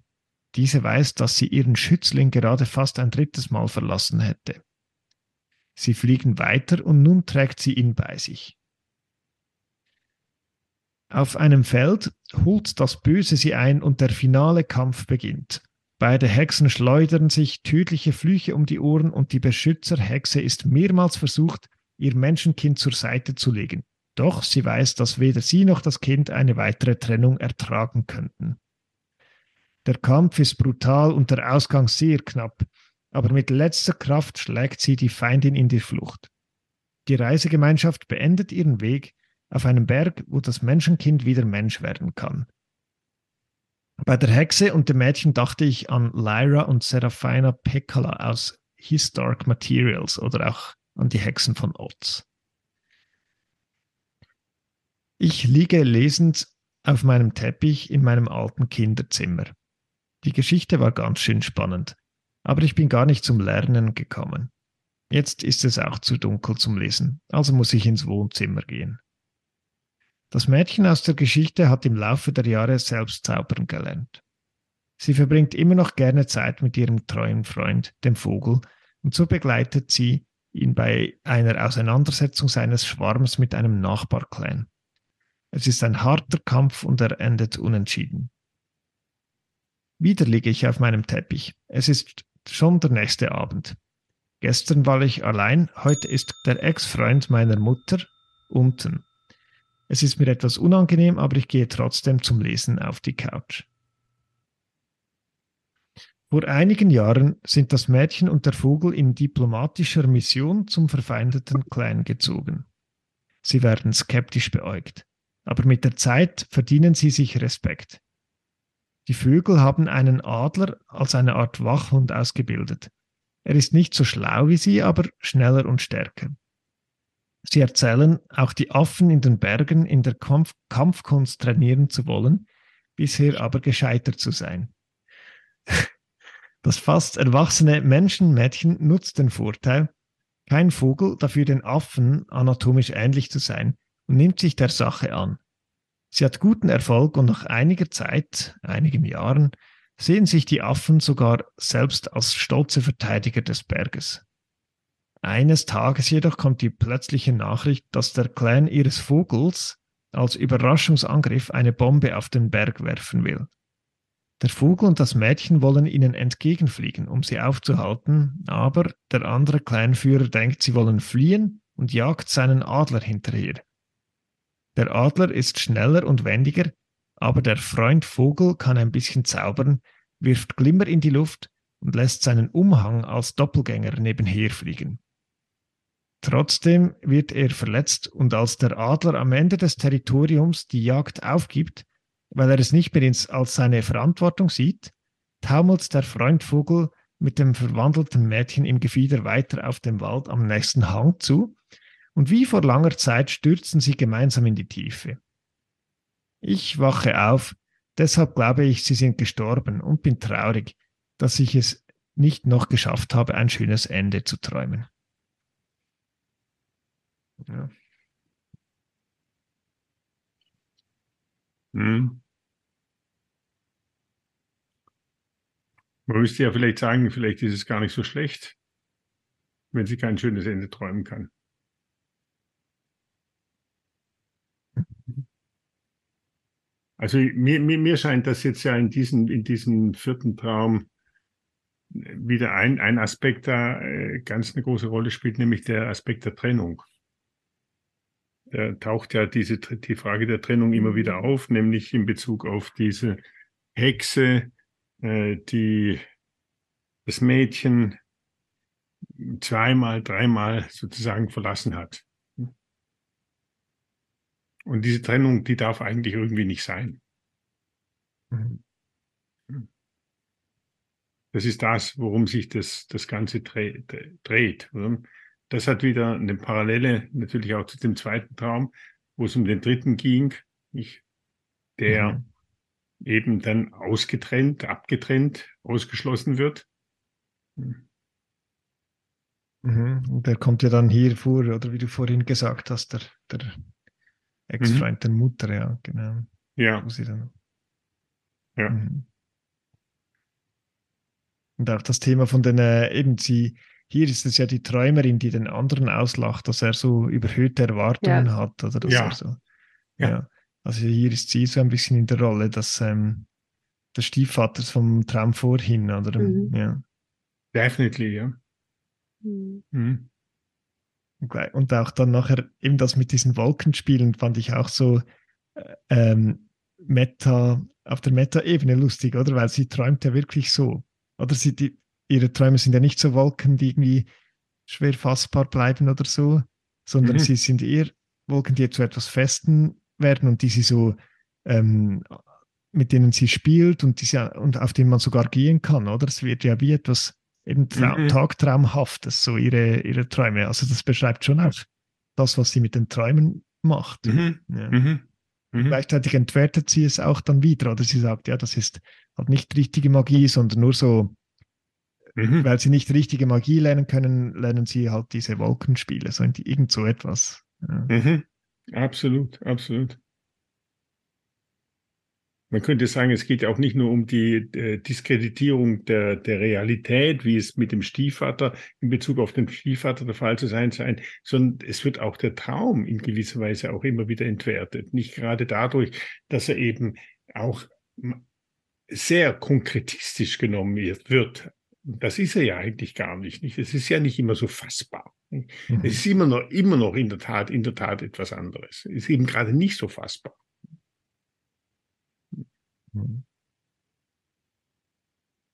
Diese weiß, dass sie ihren Schützling gerade fast ein drittes Mal verlassen hätte. Sie fliegen weiter und nun trägt sie ihn bei sich. Auf einem Feld holt das Böse sie ein und der finale Kampf beginnt. Beide Hexen schleudern sich tödliche Flüche um die Ohren und die Beschützerhexe ist mehrmals versucht, ihr Menschenkind zur Seite zu legen. Doch sie weiß, dass weder sie noch das Kind eine weitere Trennung ertragen könnten. Der Kampf ist brutal und der Ausgang sehr knapp, aber mit letzter Kraft schlägt sie die Feindin in die Flucht. Die Reisegemeinschaft beendet ihren Weg auf einem Berg, wo das Menschenkind wieder Mensch werden kann. Bei der Hexe und dem Mädchen dachte ich an Lyra und Serafina Pekala aus His Dark Materials oder auch an die Hexen von Oz. Ich liege lesend auf meinem Teppich in meinem alten Kinderzimmer. Die Geschichte war ganz schön spannend, aber ich bin gar nicht zum Lernen gekommen. Jetzt ist es auch zu dunkel zum Lesen, also muss ich ins Wohnzimmer gehen. Das Mädchen aus der Geschichte hat im Laufe der Jahre selbst zaubern gelernt. Sie verbringt immer noch gerne Zeit mit ihrem treuen Freund, dem Vogel, und so begleitet sie ihn bei einer Auseinandersetzung seines Schwarms mit einem Nachbarclan. Es ist ein harter Kampf und er endet unentschieden. Wieder liege ich auf meinem Teppich. Es ist schon der nächste Abend. Gestern war ich allein, heute ist der Ex-Freund meiner Mutter unten. Es ist mir etwas unangenehm, aber ich gehe trotzdem zum Lesen auf die Couch. Vor einigen Jahren sind das Mädchen und der Vogel in diplomatischer Mission zum verfeindeten Clan gezogen. Sie werden skeptisch beäugt, aber mit der Zeit verdienen sie sich Respekt. Die Vögel haben einen Adler als eine Art Wachhund ausgebildet. Er ist nicht so schlau wie sie, aber schneller und stärker. Sie erzählen, auch die Affen in den Bergen in der Kampf Kampfkunst trainieren zu wollen, bisher aber gescheitert zu sein. Das fast erwachsene Menschenmädchen nutzt den Vorteil, kein Vogel, dafür den Affen anatomisch ähnlich zu sein und nimmt sich der Sache an. Sie hat guten Erfolg und nach einiger Zeit, einigen Jahren, sehen sich die Affen sogar selbst als stolze Verteidiger des Berges. Eines Tages jedoch kommt die plötzliche Nachricht, dass der Clan ihres Vogels als Überraschungsangriff eine Bombe auf den Berg werfen will. Der Vogel und das Mädchen wollen ihnen entgegenfliegen, um sie aufzuhalten, aber der andere Clanführer denkt, sie wollen fliehen und jagt seinen Adler hinterher. Der Adler ist schneller und wendiger, aber der Freund Vogel kann ein bisschen zaubern, wirft Glimmer in die Luft und lässt seinen Umhang als Doppelgänger nebenher fliegen. Trotzdem wird er verletzt und als der Adler am Ende des Territoriums die Jagd aufgibt, weil er es nicht mehr als seine Verantwortung sieht, taumelt der Freundvogel mit dem verwandelten Mädchen im Gefieder weiter auf dem Wald am nächsten Hang zu, und wie vor langer Zeit stürzen sie gemeinsam in die Tiefe. Ich wache auf, deshalb glaube ich, sie sind gestorben und bin traurig, dass ich es nicht noch geschafft habe, ein schönes Ende zu träumen. Ja. Hm. Man müsste ja vielleicht sagen, vielleicht ist es gar nicht so schlecht, wenn sie kein schönes Ende träumen kann. Also mir, mir, mir scheint das jetzt ja in diesem, in diesem vierten Traum wieder ein, ein Aspekt da äh, ganz eine große Rolle spielt, nämlich der Aspekt der Trennung. Da taucht ja diese, die Frage der Trennung immer wieder auf, nämlich in Bezug auf diese Hexe, äh, die das Mädchen zweimal, dreimal sozusagen verlassen hat. Und diese Trennung, die darf eigentlich irgendwie nicht sein. Mhm. Das ist das, worum sich das, das Ganze dreht. Das hat wieder eine Parallele natürlich auch zu dem zweiten Traum, wo es um den dritten ging, der mhm. eben dann ausgetrennt, abgetrennt, ausgeschlossen wird. Mhm. Und der kommt ja dann hier vor, oder wie du vorhin gesagt hast, der, der Ex-Freund mhm. der Mutter, ja, genau. Ja. Wo sie dann, ja. Mhm. Und auch das Thema von den, äh, eben sie, hier ist es ja die Träumerin, die den anderen auslacht, dass er so überhöhte Erwartungen ja. hat. Oder dass ja. er so, ja. ja. Also hier ist sie so ein bisschen in der Rolle, dass ähm, des Stiefvaters vom Traum vorhin, oder? Mhm. Ja. Definitely, ja. Mhm. Mhm. Und auch dann nachher eben das mit diesen Wolkenspielen fand ich auch so äh, ähm, Meta, auf der Meta-Ebene lustig, oder? Weil sie träumt ja wirklich so. Oder sie, die, ihre Träume sind ja nicht so Wolken, die irgendwie schwer fassbar bleiben oder so, sondern mhm. sie sind eher Wolken, die zu etwas Festen werden und die sie so, ähm, mit denen sie spielt und, die sie, und auf denen man sogar gehen kann, oder? Es wird ja wie etwas eben Tra mhm. Tagtraumhaftes, so ihre, ihre Träume. Also das beschreibt schon auch das, was sie mit den Träumen macht. Mhm. Ja. Mhm. Mhm. Gleichzeitig entwertet sie es auch dann wieder, oder sie sagt, ja, das ist halt nicht richtige Magie, sondern nur so, mhm. weil sie nicht richtige Magie lernen können, lernen sie halt diese Wolkenspiele, so irgend so etwas. Ja. Mhm. Absolut, absolut. Man könnte sagen, es geht ja auch nicht nur um die äh, Diskreditierung der, der Realität, wie es mit dem Stiefvater in Bezug auf den Stiefvater der Fall zu sein scheint, sondern es wird auch der Traum in gewisser Weise auch immer wieder entwertet. Nicht gerade dadurch, dass er eben auch sehr konkretistisch genommen wird. Das ist er ja eigentlich gar nicht. nicht? Es ist ja nicht immer so fassbar. Mhm. Es ist immer noch, immer noch in der Tat, in der Tat etwas anderes. Es ist eben gerade nicht so fassbar. Mhm.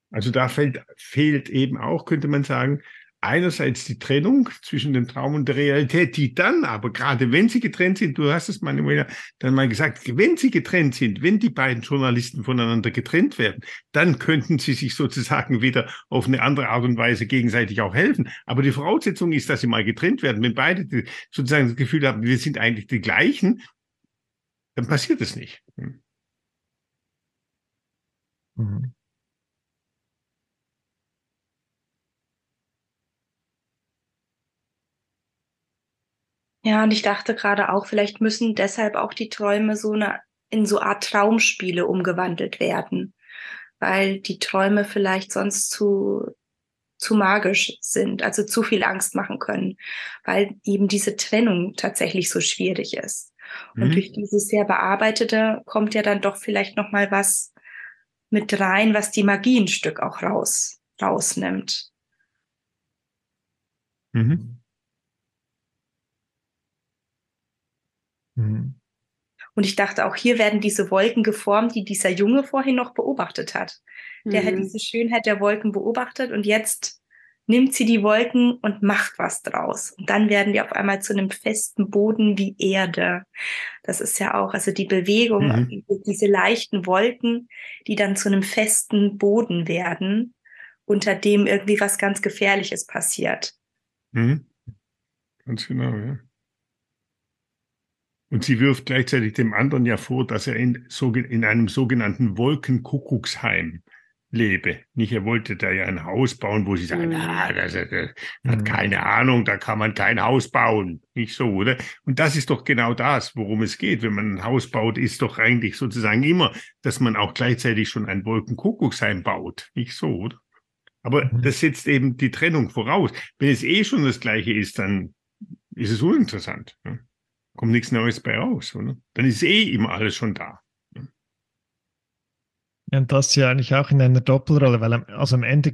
Also da fällt, fehlt eben auch, könnte man sagen, einerseits die Trennung zwischen dem Traum und der Realität, die dann aber gerade wenn sie getrennt sind, du hast es Manuela dann mal gesagt, wenn sie getrennt sind, wenn die beiden Journalisten voneinander getrennt werden, dann könnten sie sich sozusagen wieder auf eine andere Art und Weise gegenseitig auch helfen. Aber die Voraussetzung ist, dass sie mal getrennt werden. Wenn beide sozusagen das Gefühl haben, wir sind eigentlich die gleichen, dann passiert es nicht. Hm. Mhm. Ja, und ich dachte gerade auch, vielleicht müssen deshalb auch die Träume so eine, in so Art Traumspiele umgewandelt werden, weil die Träume vielleicht sonst zu, zu magisch sind, also zu viel Angst machen können, weil eben diese Trennung tatsächlich so schwierig ist. Und mhm. durch dieses sehr bearbeitete kommt ja dann doch vielleicht noch mal was mit rein, was die Magie ein Stück auch raus, rausnimmt. Mhm. Mhm. Und ich dachte, auch hier werden diese Wolken geformt, die dieser Junge vorhin noch beobachtet hat. Der mhm. hat diese Schönheit der Wolken beobachtet und jetzt nimmt sie die Wolken und macht was draus. Und dann werden die auf einmal zu einem festen Boden wie Erde. Das ist ja auch, also die Bewegung, mhm. diese leichten Wolken, die dann zu einem festen Boden werden, unter dem irgendwie was ganz Gefährliches passiert. Mhm. Ganz genau, ja. Und sie wirft gleichzeitig dem anderen ja vor, dass er in, in einem sogenannten Wolkenkuckucksheim lebe. Nicht, er wollte da ja ein Haus bauen, wo sie sagen, mhm. ah, das, das, das hat mhm. keine Ahnung, da kann man kein Haus bauen. Nicht so, oder? Und das ist doch genau das, worum es geht. Wenn man ein Haus baut, ist doch eigentlich sozusagen immer, dass man auch gleichzeitig schon ein Wolkenkuckucksheim baut. Nicht so, oder? Aber mhm. das setzt eben die Trennung voraus. Wenn es eh schon das Gleiche ist, dann ist es uninteressant. Ne? Kommt nichts Neues bei raus, oder? Dann ist eh immer alles schon da. Ja, und das ja eigentlich auch in einer Doppelrolle, weil am, also am Ende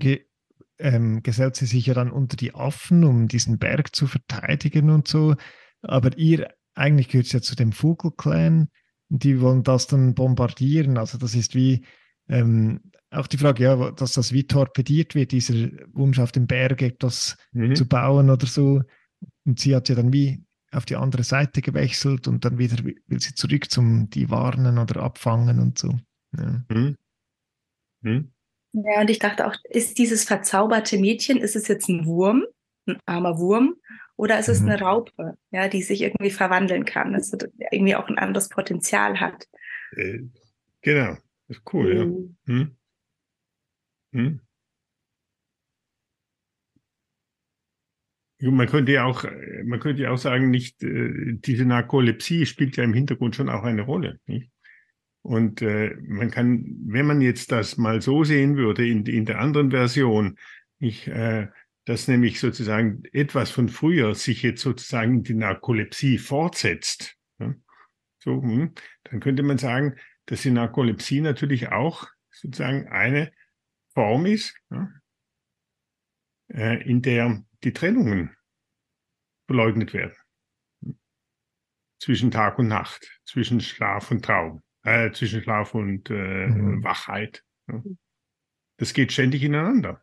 ähm, gesellt sie sich ja dann unter die Affen, um diesen Berg zu verteidigen und so. Aber ihr, eigentlich gehört es ja zu dem Vogel-Clan und die wollen das dann bombardieren. Also das ist wie ähm, auch die Frage, ja, dass das wie torpediert wird, dieser Wunsch auf dem Berg etwas mhm. zu bauen oder so. Und sie hat ja dann wie auf die andere Seite gewechselt und dann wieder will sie zurück zum die warnen oder abfangen und so. Ja. Mhm. Mhm. Ja, und ich dachte auch, ist dieses verzauberte Mädchen, ist es jetzt ein Wurm, ein armer Wurm, oder ist es mhm. eine Raupe, ja, die sich irgendwie verwandeln kann, also irgendwie auch ein anderes Potenzial hat. Äh, genau, ist cool, ja. Mhm. Hm? Hm? Man könnte ja auch, man könnte ja auch sagen, nicht, äh, diese Narkolepsie spielt ja im Hintergrund schon auch eine Rolle. Nicht? Und äh, man kann, wenn man jetzt das mal so sehen würde, in, in der anderen Version, ich, äh, dass nämlich sozusagen etwas von früher sich jetzt sozusagen die Narkolepsie fortsetzt, so, hm, dann könnte man sagen, dass die Narkolepsie natürlich auch sozusagen eine Form ist, äh, in der die Trennungen verleugnet werden. Zwischen Tag und Nacht, zwischen Schlaf und Traum, äh, zwischen Schlaf und äh, mhm. Wachheit. Das geht ständig ineinander.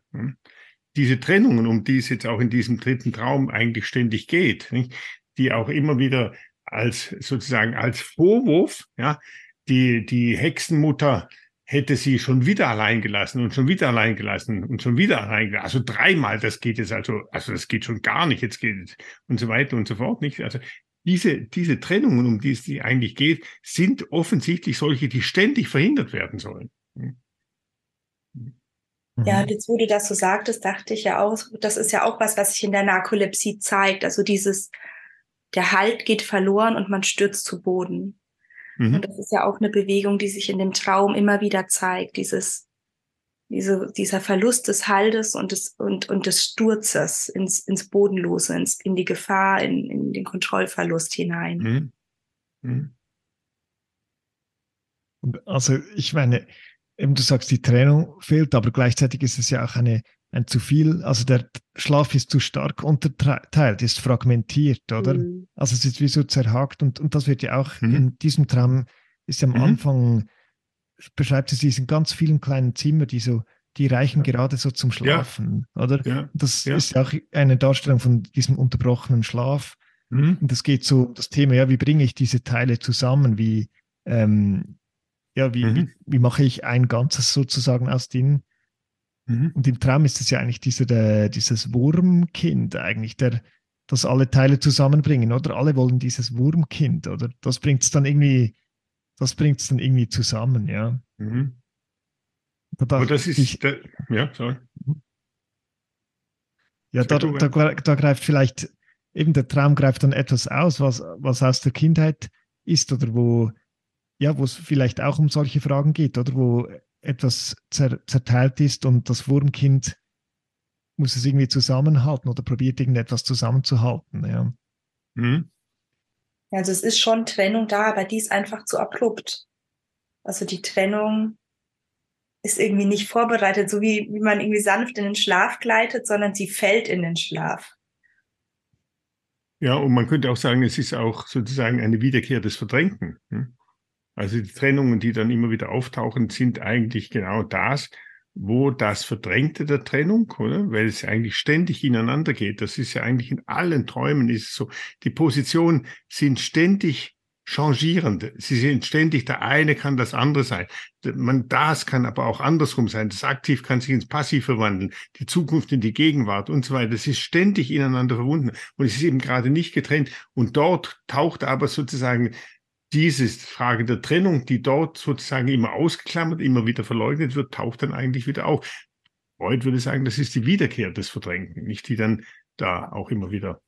Diese Trennungen, um die es jetzt auch in diesem dritten Traum eigentlich ständig geht, nicht? die auch immer wieder als sozusagen als Vorwurf, ja, die, die Hexenmutter hätte sie schon wieder allein gelassen und schon wieder allein gelassen und schon wieder allein gelassen. Also dreimal, das geht jetzt also, also das geht schon gar nicht, jetzt geht es und so weiter und so fort nicht. Also diese, diese Trennungen, um die es eigentlich geht, sind offensichtlich solche, die ständig verhindert werden sollen. Ja, und jetzt, wo du das so sagtest, dachte ich ja auch, das ist ja auch was, was sich in der Narkolepsie zeigt. Also dieses, der Halt geht verloren und man stürzt zu Boden. Mhm. Und das ist ja auch eine Bewegung, die sich in dem Traum immer wieder zeigt, dieses, diese, dieser Verlust des Haltes und des, und, und des Sturzes ins, ins Bodenlose, ins, in die Gefahr, in, in den Kontrollverlust hinein. Mhm. Mhm. Also ich meine, eben du sagst, die Trennung fehlt, aber gleichzeitig ist es ja auch eine ein zu viel, also der Schlaf ist zu stark unterteilt, ist fragmentiert, oder? Mhm. Also es ist wie so zerhakt und, und das wird ja auch mhm. in diesem Traum, ist ja am mhm. Anfang, beschreibt es diesen ganz vielen kleinen Zimmer, die so, die reichen ja. gerade so zum Schlafen, ja. oder? Ja. Das ist auch eine Darstellung von diesem unterbrochenen Schlaf. Mhm. Und es geht so um das Thema, ja, wie bringe ich diese Teile zusammen? Wie, ähm, ja, wie, wie, mhm. wie mache ich ein Ganzes sozusagen aus den Mhm. Und im Traum ist es ja eigentlich dieser, der, dieses Wurmkind eigentlich, der das alle Teile zusammenbringen, oder? Alle wollen dieses Wurmkind, oder? Das bringt es dann irgendwie, das bringt es dann irgendwie zusammen, ja. Mhm. Da Aber das ist, ich, da, ja, sorry. Ja, da, da, da, greift vielleicht, eben der Traum greift dann etwas aus, was, was aus der Kindheit ist oder wo, ja, wo es vielleicht auch um solche Fragen geht, oder wo etwas zer zerteilt ist und das Wurmkind muss es irgendwie zusammenhalten oder probiert irgendetwas zusammenzuhalten. Ja. Mhm. Also es ist schon Trennung da, aber die ist einfach zu abrupt. Also die Trennung ist irgendwie nicht vorbereitet, so wie, wie man irgendwie sanft in den Schlaf gleitet, sondern sie fällt in den Schlaf. Ja, und man könnte auch sagen, es ist auch sozusagen eine Wiederkehr des Verdrängten. Hm? Also die Trennungen, die dann immer wieder auftauchen, sind eigentlich genau das, wo das Verdrängte der Trennung, oder? Weil es eigentlich ständig ineinander geht. Das ist ja eigentlich in allen Träumen ist es so. Die Positionen sind ständig changierend. Sie sind ständig, der eine kann das andere sein. Man, das kann aber auch andersrum sein. Das Aktiv kann sich ins Passiv verwandeln, die Zukunft in die Gegenwart und so weiter. Das ist ständig ineinander verbunden und es ist eben gerade nicht getrennt. Und dort taucht aber sozusagen diese Frage der Trennung, die dort sozusagen immer ausgeklammert, immer wieder verleugnet wird, taucht dann eigentlich wieder auf. Freud würde sagen, das ist die Wiederkehr des Verdrängten, nicht die dann da auch immer wieder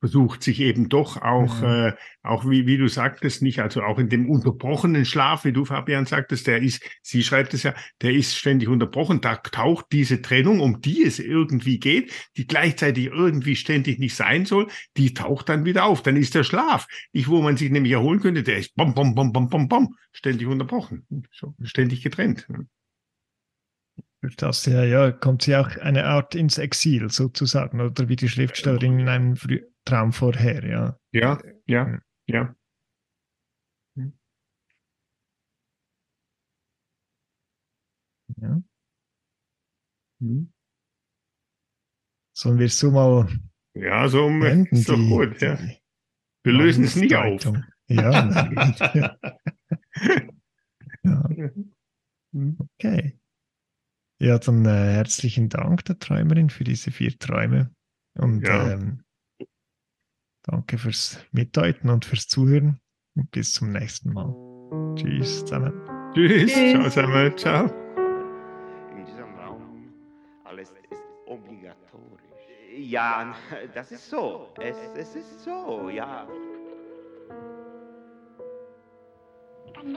versucht sich eben doch auch, mhm. äh, auch wie, wie du sagtest, nicht, also auch in dem unterbrochenen Schlaf, wie du Fabian sagtest, der ist, sie schreibt es ja, der ist ständig unterbrochen, da taucht diese Trennung, um die es irgendwie geht, die gleichzeitig irgendwie ständig nicht sein soll, die taucht dann wieder auf. Dann ist der Schlaf, nicht wo man sich nämlich erholen könnte, der ist bom, bom, bom, bom, bom, bom, ständig unterbrochen, ständig getrennt. das ja, ja, kommt sie auch eine Art ins Exil sozusagen, oder wie die Schriftstellerin in einem Frü Traum vorher, ja. Ja, ja, ja. Ja. Hm. Sollen wir es so mal. Ja, so enden, ist doch die, gut, ja. Wir lösen es nicht auf. Ja, nein. ja. Okay. Ja, dann äh, herzlichen Dank der Träumerin für diese vier Träume. Und ja. ähm, danke fürs Mitdeuten und fürs Zuhören. Und bis zum nächsten Mal. Tschüss zusammen. Tschüss. Tschüss. Ciao zusammen. Ciao. Ja, das ist so. Es, es ist so, ja. Dann